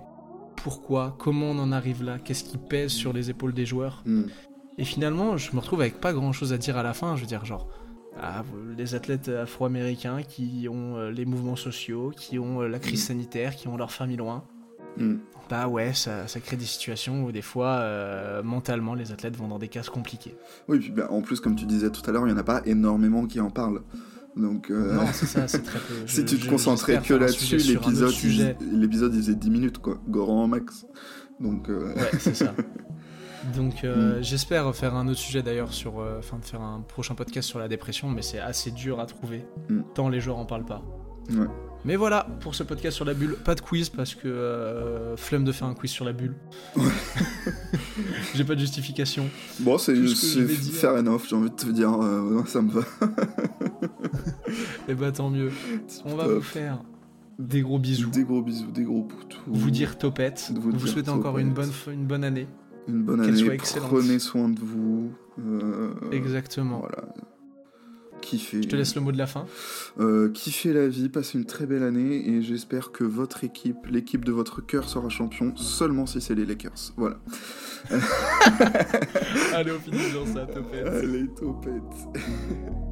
pourquoi, comment on en arrive là, qu'est-ce qui pèse sur les épaules des joueurs. Hmm. Et finalement, je me retrouve avec pas grand chose à dire à la fin. Je veux dire, genre, ah, les athlètes afro-américains qui ont euh, les mouvements sociaux, qui ont euh, la crise sanitaire, qui ont leur famille loin. Bah ouais, ça, ça crée des situations où des fois, euh, mentalement, les athlètes vont dans des cases compliquées. Oui, puis bah, en plus, comme tu disais tout à l'heure, il n'y en a pas énormément qui en parlent. Donc, euh, Non, c'est ça, c'est très peu. [LAUGHS] si Je- tu te je- concentrais que là-dessus, l'épisode, l'épisode, il faisait 10 minutes, quoi. Goran max. Donc, euh, Ouais, c'est ça. [LAUGHS] Donc euh, Mm. j'espère faire un autre sujet d'ailleurs sur, euh, enfin de faire un prochain podcast sur la dépression, mais c'est assez dur à trouver, Mm. tant les joueurs en parlent pas. ouais. Mais voilà pour ce podcast sur la bulle, pas de quiz parce que euh, flemme de faire un quiz sur la bulle. [LAUGHS] J'ai pas de justification. Bon, c'est, ce dire. fair enough, j'ai envie de te dire, euh, ça me va. [LAUGHS] Et bah tant mieux. On va Top. vous faire des gros bisous, Des gros bisous, des gros poutous. vous dire topette, Vous souhaiter encore une bonne, une bonne année. Une bonne année, soit prenez soin de vous. euh, Exactement. Voilà. Kiffez. Je te laisse le mot de la fin. Euh, kiffez la vie, passez une très belle année et j'espère que votre équipe, l'équipe de votre cœur sera champion seulement si c'est les Lakers. Voilà. [LAUGHS] Allez, on finit sur ça, topette. Allez, topette. [LAUGHS]